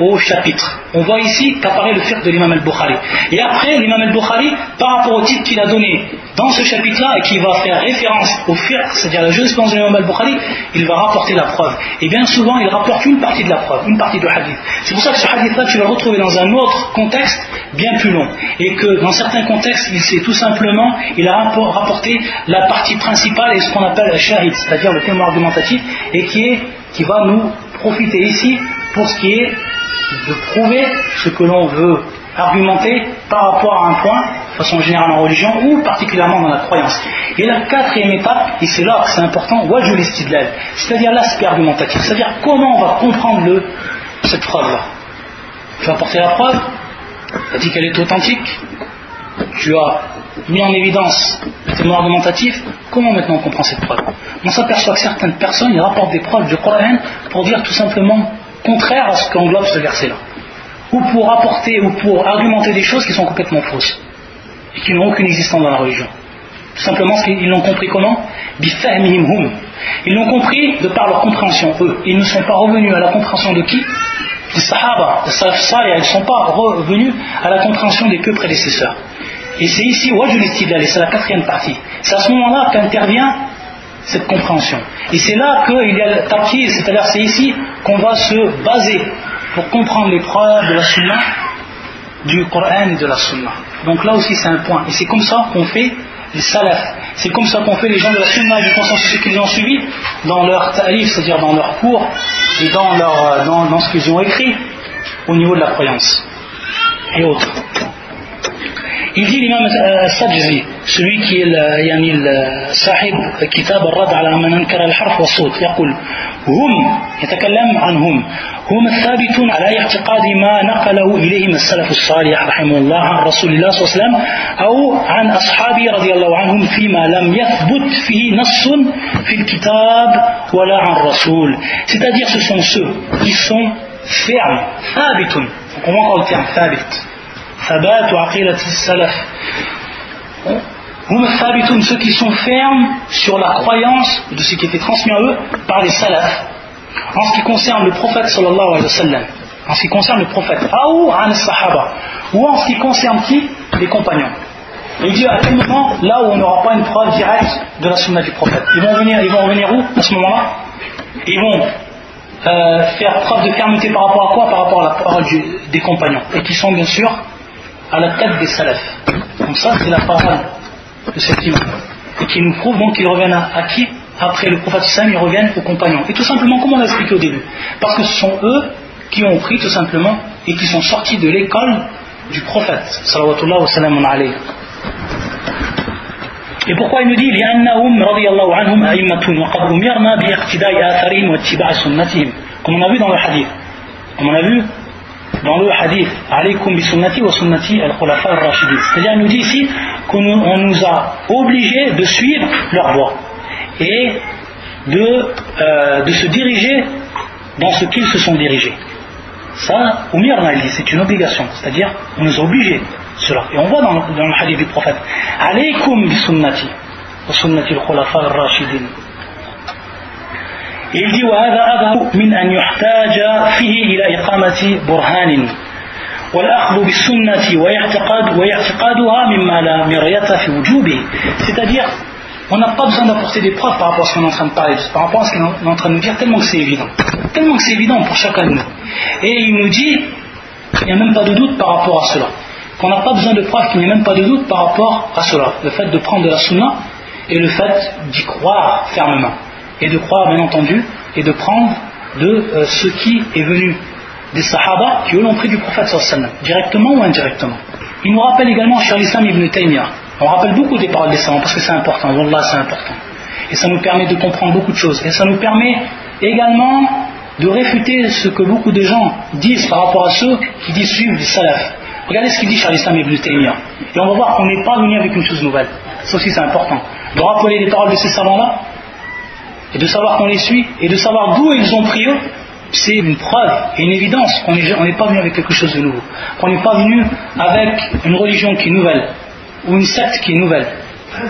au chapitre. On voit ici qu'apparaît le fiqh de l'imam al-Bukhari. Et après, l'imam al-Bukhari, par rapport au titre qu'il a donné dans ce chapitre-là et qui va faire référence au fiqh, c'est-à-dire la jurisprudence de l'imam al-Bukhari, il va rapporter la preuve. Et bien souvent, il rapporte une partie de la preuve, une partie du hadith. C'est pour ça que ce hadith-là, tu vas le retrouver dans un autre contexte bien plus long. Et que dans certains contextes, il s'est tout simplement, il a rapporté la partie principale et ce qu'on appelle le shahid, c'est-à-dire le témoin argumentatif, et qui, est, qui va nous profiter ici pour ce qui est de prouver ce que l'on veut argumenter par rapport à un point, de façon générale en religion, ou particulièrement dans la croyance. Et la quatrième étape, et c'est là que c'est important, c'est-à-dire l'aspect argumentatif, c'est-à-dire comment on va comprendre cette preuve-là. Tu vas apporter la preuve, tu as dit qu'elle est authentique, tu as mis en évidence le témoin argumentatif, comment maintenant on comprend cette preuve On s'aperçoit que certaines personnes rapportent des preuves du Coran pour dire tout simplement contraire à ce qu'englobe ce verset-là. Ou pour apporter ou pour argumenter des choses qui sont complètement fausses et qui n'ont aucune existence dans la religion. Tout simplement qu'ils l'ont compris comment? Ils l'ont compris de par leur compréhension, eux. Ils ne sont pas revenus à la compréhension de qui? Des Sahaba, Salih, ils ne sont pas revenus à la compréhension des que prédécesseurs. Et c'est ici, c'est la quatrième partie. C'est à ce moment-là qu'intervient cette compréhension. Et c'est là qu'il y a le tapis, c'est-à-dire c'est ici qu'on va se baser pour comprendre les preuves de la sunna, du Coran et de la sunna. Donc là aussi c'est un point. Et c'est comme ça qu'on fait les salafs. C'est comme ça qu'on fait les gens de la sunna du consensus qu'ils ont suivi dans leur tarif, c'est-à-dire dans leur cours et dans, leur, dans, dans ce qu'ils ont écrit au niveau de la croyance et autres. Il dit l'imam Sajzi, celui qui est le, يعني صاحب كتاب الرد على من أنكر الحرف والصوت. يقول هم. يتكلم عن هم. هم الثابتون على اعتقاد ما نقله إليهم السلف الصالح رحمه الله عن رسول الله صلى الله عليه وسلم أو عن أصحابه رضي الله عنهم فيما لم يثبت فيه نص في الكتاب ولا عن رسول. C'est-à-dire ce sont ceux qui sont fermes ثابتون on le terme ثابت aqilat salaf. Hum ceux qui sont fermes sur la croyance de ce qui était transmis à eux par les salafs. En ce qui concerne le prophète sallallahu alayhi wa sallam. En ce qui concerne le prophète. Ou an sahaba. Ou en ce qui concerne qui? Les compagnons. Et il dit à quel moment, là où on n'aura pas une preuve directe de la sunna du prophète. Ils vont venir, ils vont revenir où à ce moment-là? Ils vont euh, faire preuve de fermeté par rapport à quoi? Par rapport à la parole des compagnons. Et qui sont bien sûr à la tête des salafs. Donc ça, c'est la parole de cet imam. Et qui nous prouve donc qu'ils reviennent à, qui Après le prophète Islam, ils reviennent aux compagnons. Et tout simplement, comme on l'a expliqué au début, parce que ce sont eux qui ont pris tout simplement et qui sont sortis de l'école du prophète. Salawatullah wa salam. Et pourquoi il nous dit Comme on a vu dans le hadith. Comme on a vu dans le hadith alaykum bi sunnati wa sunnati al-khulafa ar-rashidin. C'est-à-dire il nous dit ici qu'on nous a obligés de suivre leur voie et de, euh, de se diriger dans ce qu'ils se sont dirigés. Ça, c'est une obligation. C'est-à-dire on nous a obligés cela. Et on voit dans, dans le hadith du prophète alaykum bi sunnati wa sunnati al-khulafa ar-rashidin il dit وهذا أظهر من أن يحتاج فيه إلى إقامة برهان c'est-à-dire on n'a pas besoin d'apporter des preuves par rapport à ce qu'on est en train de parler, par rapport à ce qu'on est en train de nous dire, tellement que c'est évident. Tellement que c'est évident pour chacun de nous. Et il nous dit, il n'y a même pas de doute par rapport à cela. Qu'on n'a pas besoin de preuves, qu'il n'y a même pas de doute par rapport à cela. Le fait de prendre de la sunna et le fait d'y croire fermement. Et de croire, bien entendu, et de prendre de euh, ce qui est venu des sahaba qui eux l'ont pris du prophète sallam, directement ou indirectement. Il nous rappelle également Cheikh l'Islam ibn Taymiyyah. On rappelle beaucoup des paroles des savants parce que c'est important, Wallah c'est important. Et ça nous permet de comprendre beaucoup de choses. Et ça nous permet également de réfuter ce que beaucoup de gens disent par rapport à ceux qui disent suivre les salaf. Regardez ce qu'il dit Charles Islam ibn Taymiyyah. Et on va voir qu'on n'est pas venu avec une chose nouvelle. Ça aussi c'est important. De rappeler les paroles de ces savants-là, et de savoir qu'on les suit, et de savoir d'où ils ont pris eux, c'est une preuve et une évidence qu'on n'est pas venu avec quelque chose de nouveau. Qu'on n'est pas venu avec une religion qui est nouvelle, ou une secte qui est nouvelle.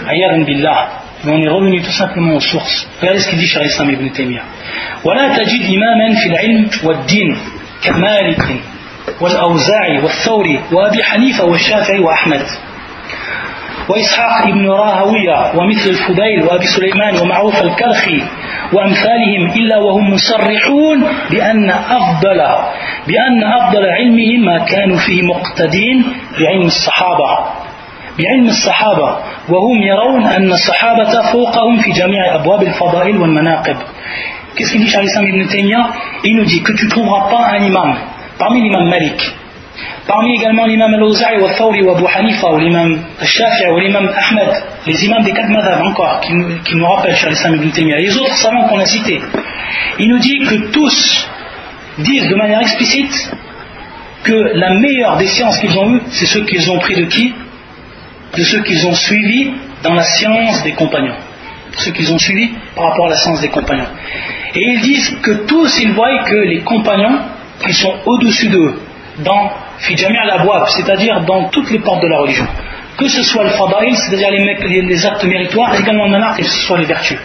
Ayad billah. Mais on est revenu tout simplement aux sources. Regardez ce qu'il dit Cheikh Islam ibn Taymiyyah. ولا تجد إماما في العلم والدين كمالك والأوزاعي والثوري وأبي حنيفة والشافعي وأحمد وإسحاق ابن راهوية ومثل الفضيل وأبي سليمان ومعروف الكرخي وأمثالهم إلا وهم مصرحون بأن أفضل بأن أفضل علمهم ما كانوا فيه مقتدين بعلم الصحابة. بعلم الصحابة. وهم يرون أن الصحابة فوقهم في جميع أبواب الفضائل والمناقب. Qu'est-ce qu'il dit Charles ibn Taymiyyah Il nous dit que tu ne trouveras pas un imam parmi l'imam Malik. Parmi également l'imam al-Awza'i wa Thawri Abu Hanifa ou l'imam al-Shafi'i ou l'imam Ahmed, les imams des quatre madhab encore, qui, qui nous rappellent Charles Islam ibn les autres savants qu'on a cités, il nous dit que tous disent de manière explicite que la meilleure des sciences qu'ils ont eues, c'est ceux qu'ils ont pris de qui? De ceux qu'ils ont suivis dans la science des compagnons. Ceux qu'ils ont suivis par rapport à la science des compagnons. Et ils disent que tous, ils voient que les compagnons, ils sont au-dessus d'eux, dans c'est-à-dire dans toutes les portes de la religion. Que ce soit le fadaïl, c'est-à-dire les, actes méritoires, également le manar, que ce soit les vertus.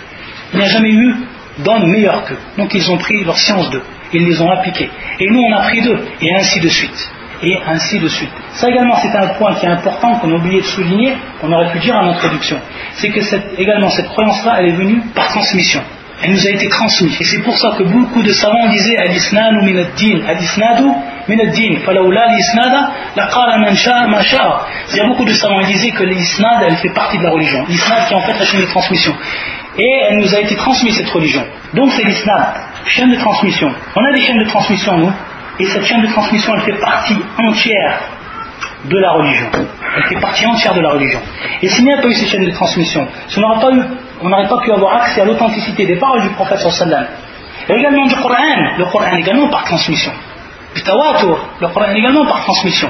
Il n'y a jamais eu d'homme meilleur qu'eux. Donc ils ont pris leur science d'eux, ils les ont appliqués. Et nous, on a pris d'eux, et ainsi de suite et ainsi de suite. Ça également, c'est un point qui est important, qu'on a oublié de souligner, qu'on aurait pu dire en introduction. C'est que également, cette croyance-là, elle est venue par transmission. Elle nous a été transmise. Et c'est pour ça que beaucoup de savants disaient Al-Isnadu min ad-din, Al-Isnadu min ad-din, falaoula l'isnada, la qala man sha'a ma sha'a. Il y a beaucoup de savants qui disaient que l'isnad, elle fait partie de la religion. L'isnad qui est en fait la chaîne de transmission. Et elle nous a été transmise, cette religion. Donc c'est l'isnad, chaîne de transmission. On a des chaînes de transmission, nous, et cette chaîne de transmission, elle fait partie entière de la religion. Elle fait partie entière de la religion. Et s'il n'y a pas eu cette chaîne de transmission, si on n'aurait pas, pas pu avoir accès à l'authenticité des paroles du prophète sallam, et également du Coran, le Coran également par transmission, Tawatur, le Coran également par transmission,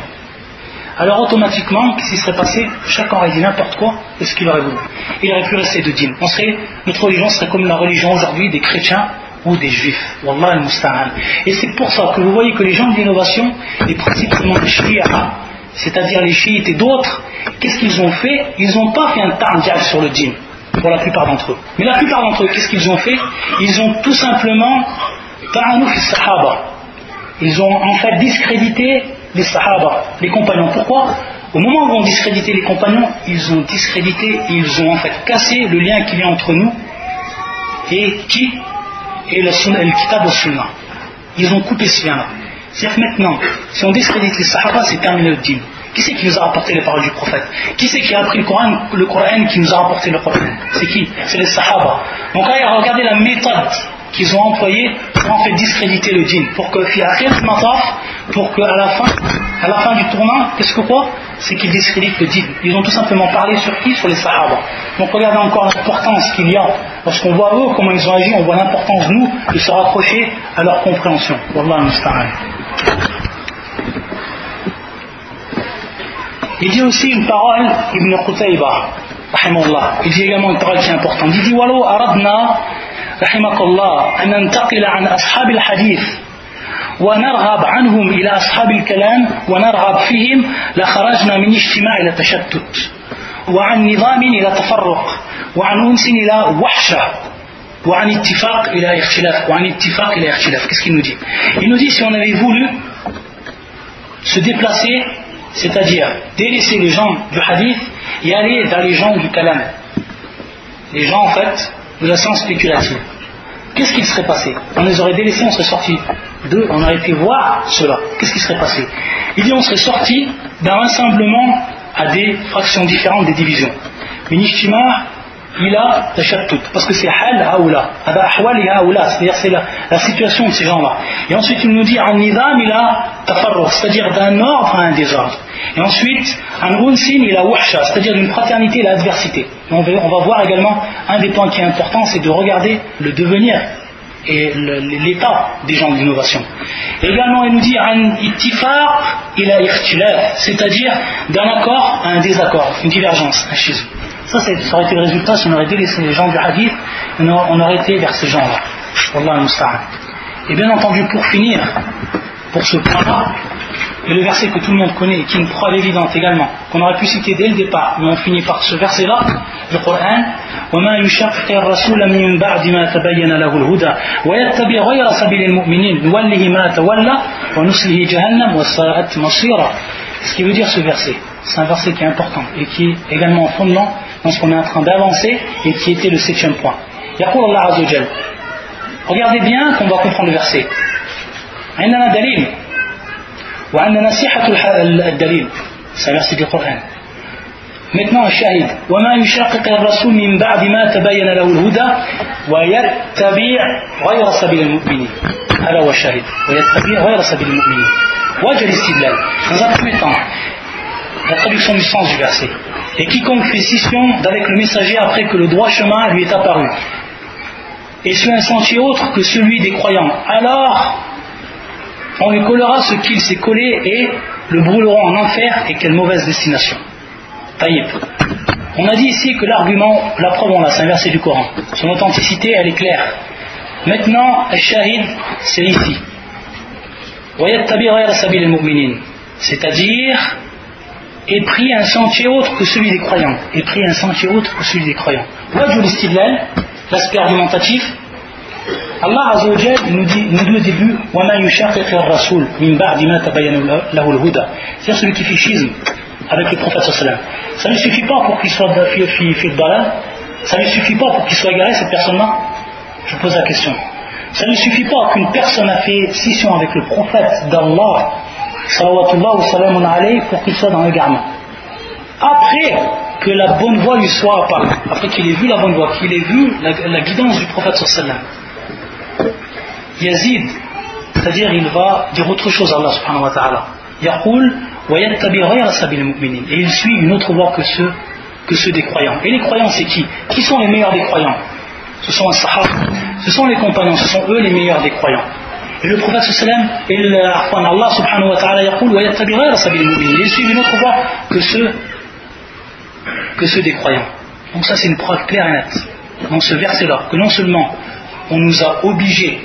alors automatiquement, qu'est-ce qui serait passé? Chacun aurait dit n'importe quoi de ce qu'il aurait voulu. Il aurait pu rester de dîme. On serait, notre religion serait comme la religion aujourd'hui des chrétiens ou des juifs. Wallah al-musta'an. Et c'est pour ça que vous voyez que les gens de l'innovation, et principalement les chiites, c'est-à-dire les chiites et d'autres, qu'est-ce qu'ils ont fait Ils n'ont pas fait un tardial sur le djinn, pour la plupart d'entre eux. Mais la plupart d'entre eux, qu'est-ce qu'ils ont fait Ils ont tout simplement sahaba. Ils ont en fait discrédité les sahaba, les compagnons. Pourquoi Au moment où on discrédité les compagnons, ils ont discrédité, ils ont en fait cassé le lien qu'il y a entre nous et qui et le, le kitab au sunnah. Ils ont coupé ce lien-là. C'est-à-dire maintenant, si on discrédite les sahaba, c'est terminé le dîme. Qui c'est qui nous a apporté les paroles du prophète? Qui c'est qui a appris le Coran, qui nous a apporté le Coran C'est qui? C'est les sahaba. Donc là, regardez la méthode qu'ils ont employée pour en fait discréditer le dîme. Pour que, pour qu'à la fin, à la fin du tournant, qu'est-ce que quoi? C'est qu'ils discréditent le dîme. Ils ont tout simplement parlé sur qui? Sur les sahaba. Donc regardez encore l'importance qu'il y a Lorsqu'on voit eux, comment ils ont agi, on voit l'importance, nous, de se rapprocher à leur compréhension. Wallah Il dit aussi une parole, Ibn Qutayba, il dit également une parole qui est importante. Il dit Walou aradna, rahimakallah, an nantaqila an ashab al-hadith. ونرغب عنهم إلى أصحاب الكلام ونرغب فيهم لخرجنا من اجتماع إلى تشتت وعن نظام إلى تفرق وعن أنس إلى وحشة وعن اتفاق إلى اختلاف وعن اتفاق إلى اختلاف qu'est-ce qu'il nous dit il nous dit si on avait voulu se déplacer, c'est-à-dire délaisser les gens du hadith et aller vers les gens du kalam. Les gens en fait de la science spéculative. Qu'est-ce qui serait passé On les aurait délaissés, on serait sorti d'eux, on aurait été voir cela. Qu'est-ce qui serait passé Il dit on serait sorti d'un rassemblement à des fractions différentes, des divisions. Minishtima, il a tout parce que c'est hal haoula, c'est-à-dire c'est la, situation de ces gens-là. Et ensuite il nous dit un nidam, il a tafarruh, c'est-à-dire d'un ordre à un désordre. Et ensuite, un unsin, il a wahsha, c'est-à-dire d'une fraternité et l'adversité. On va, on va voir également un des points qui est important, c'est de regarder le devenir et l'état des gens d'innovation. Également, il nous dit un ittifar, il a c'est-à-dire d'un accord à un désaccord, une divergence, un schisme. Ça, ça aurait été le résultat si on aurait délaissé les gens du hadith, on aurait été vers ces gens-là. Wallah Et bien entendu, pour finir, pour ce point-là, et le verset que tout le monde connaît et qui est une preuve évidente également, qu'on aurait pu citer dès le départ, mais on finit par ce verset-là, le Coran, وما يشقق الرسول من بعد ما تبين له الهدى ويتبع غير سبيل المؤمنين نوله ما تولى ونسله جهنم وساءت مصيرا Ce qui veut dire ce verset, c'est un verset qui est important et qui est également fondement dans ce qu'on est en train d'avancer et qui était le septième point. يقول الله عز وجل Regardez bien qu'on doit comprendre le verset. عندنا دليل وعندنا صحة الدليل c'est un verset du Coran Maintenant, shahid. وما يشاقق الرسول من بعد ما تبين له الهدى ويتبع غير سبيل المؤمنين هذا هو الشاهد ويتبع غير سبيل المؤمنين وجه الاستدلال dans un premier temps la traduction du sens du verset et quiconque fait scission d'avec le messager après que le droit chemin lui est apparu, et suit un sentier autre que celui des croyants, alors on lui collera ce qu'il s'est collé et le brûleront en enfer, et quelle mauvaise destination. Taïb. On a dit ici que l'argument, la preuve on l'a, c'est un verset du Coran. Son authenticité, elle est claire. Maintenant, shahid, c'est ici. C'est-à-dire et pris un sentier autre que celui des croyants. Et pris un sentier autre que celui des croyants. L'aspect argumentatif. Allah Azzawajal nous dit, nous dit au début C'est-à-dire celui qui fait schisme avec le prophète Ça ne suffit pas pour qu'il soit Ça ne suffit pas pour qu'il soit égaré cette personne-là Je pose la question. Ça ne suffit pas qu'une personne a fait scission avec le prophète d'Allah pour qu'il soit dans le garment. Après que la bonne voie lui soit apparue, après qu'il ait vu la bonne voie, qu'il ait vu la, guidance du prophète sallam, Yazid, c'est-à-dire il va dire autre chose à Allah subhanahu wa ta'ala. Et il suit une autre voie que ceux, que ceux des croyants. Et les croyants, c'est qui? Qui sont les meilleurs des croyants? Ce sont les sahaba, ce sont les compagnons, ce sont eux les meilleurs des croyants. Et le prophète sallam, Allah subhanahu wa ta'ala il suit une autre voie que ceux, que ceux des croyants. Donc ça c'est une preuve claire et nette dans ce verset-là, que non seulement on nous a obligés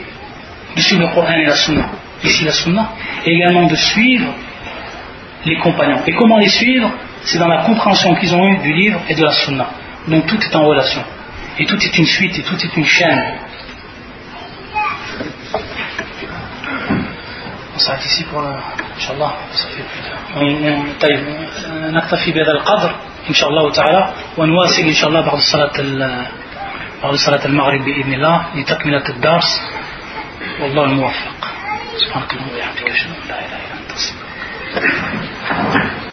de suivre le Coran et la Sunna, ici la Sunna, et également de suivre les compagnons. Et comment les suivre? C'est dans la compréhension qu'ils ont eue du livre et de la Sunna. Donc tout est en relation. Et tout est une suite, et tout est une chaîne. ساعة ici pour طيب نكتفي بهذا القدر إن شاء الله تعالى ونواصل إن شاء الله بعد صلاة بعد صلاة المغرب بإذن الله لتكملة الدرس والله الموفق سبحانك اللهم وبحمدك أشهد أن لا إله إلا أنت أستغفرك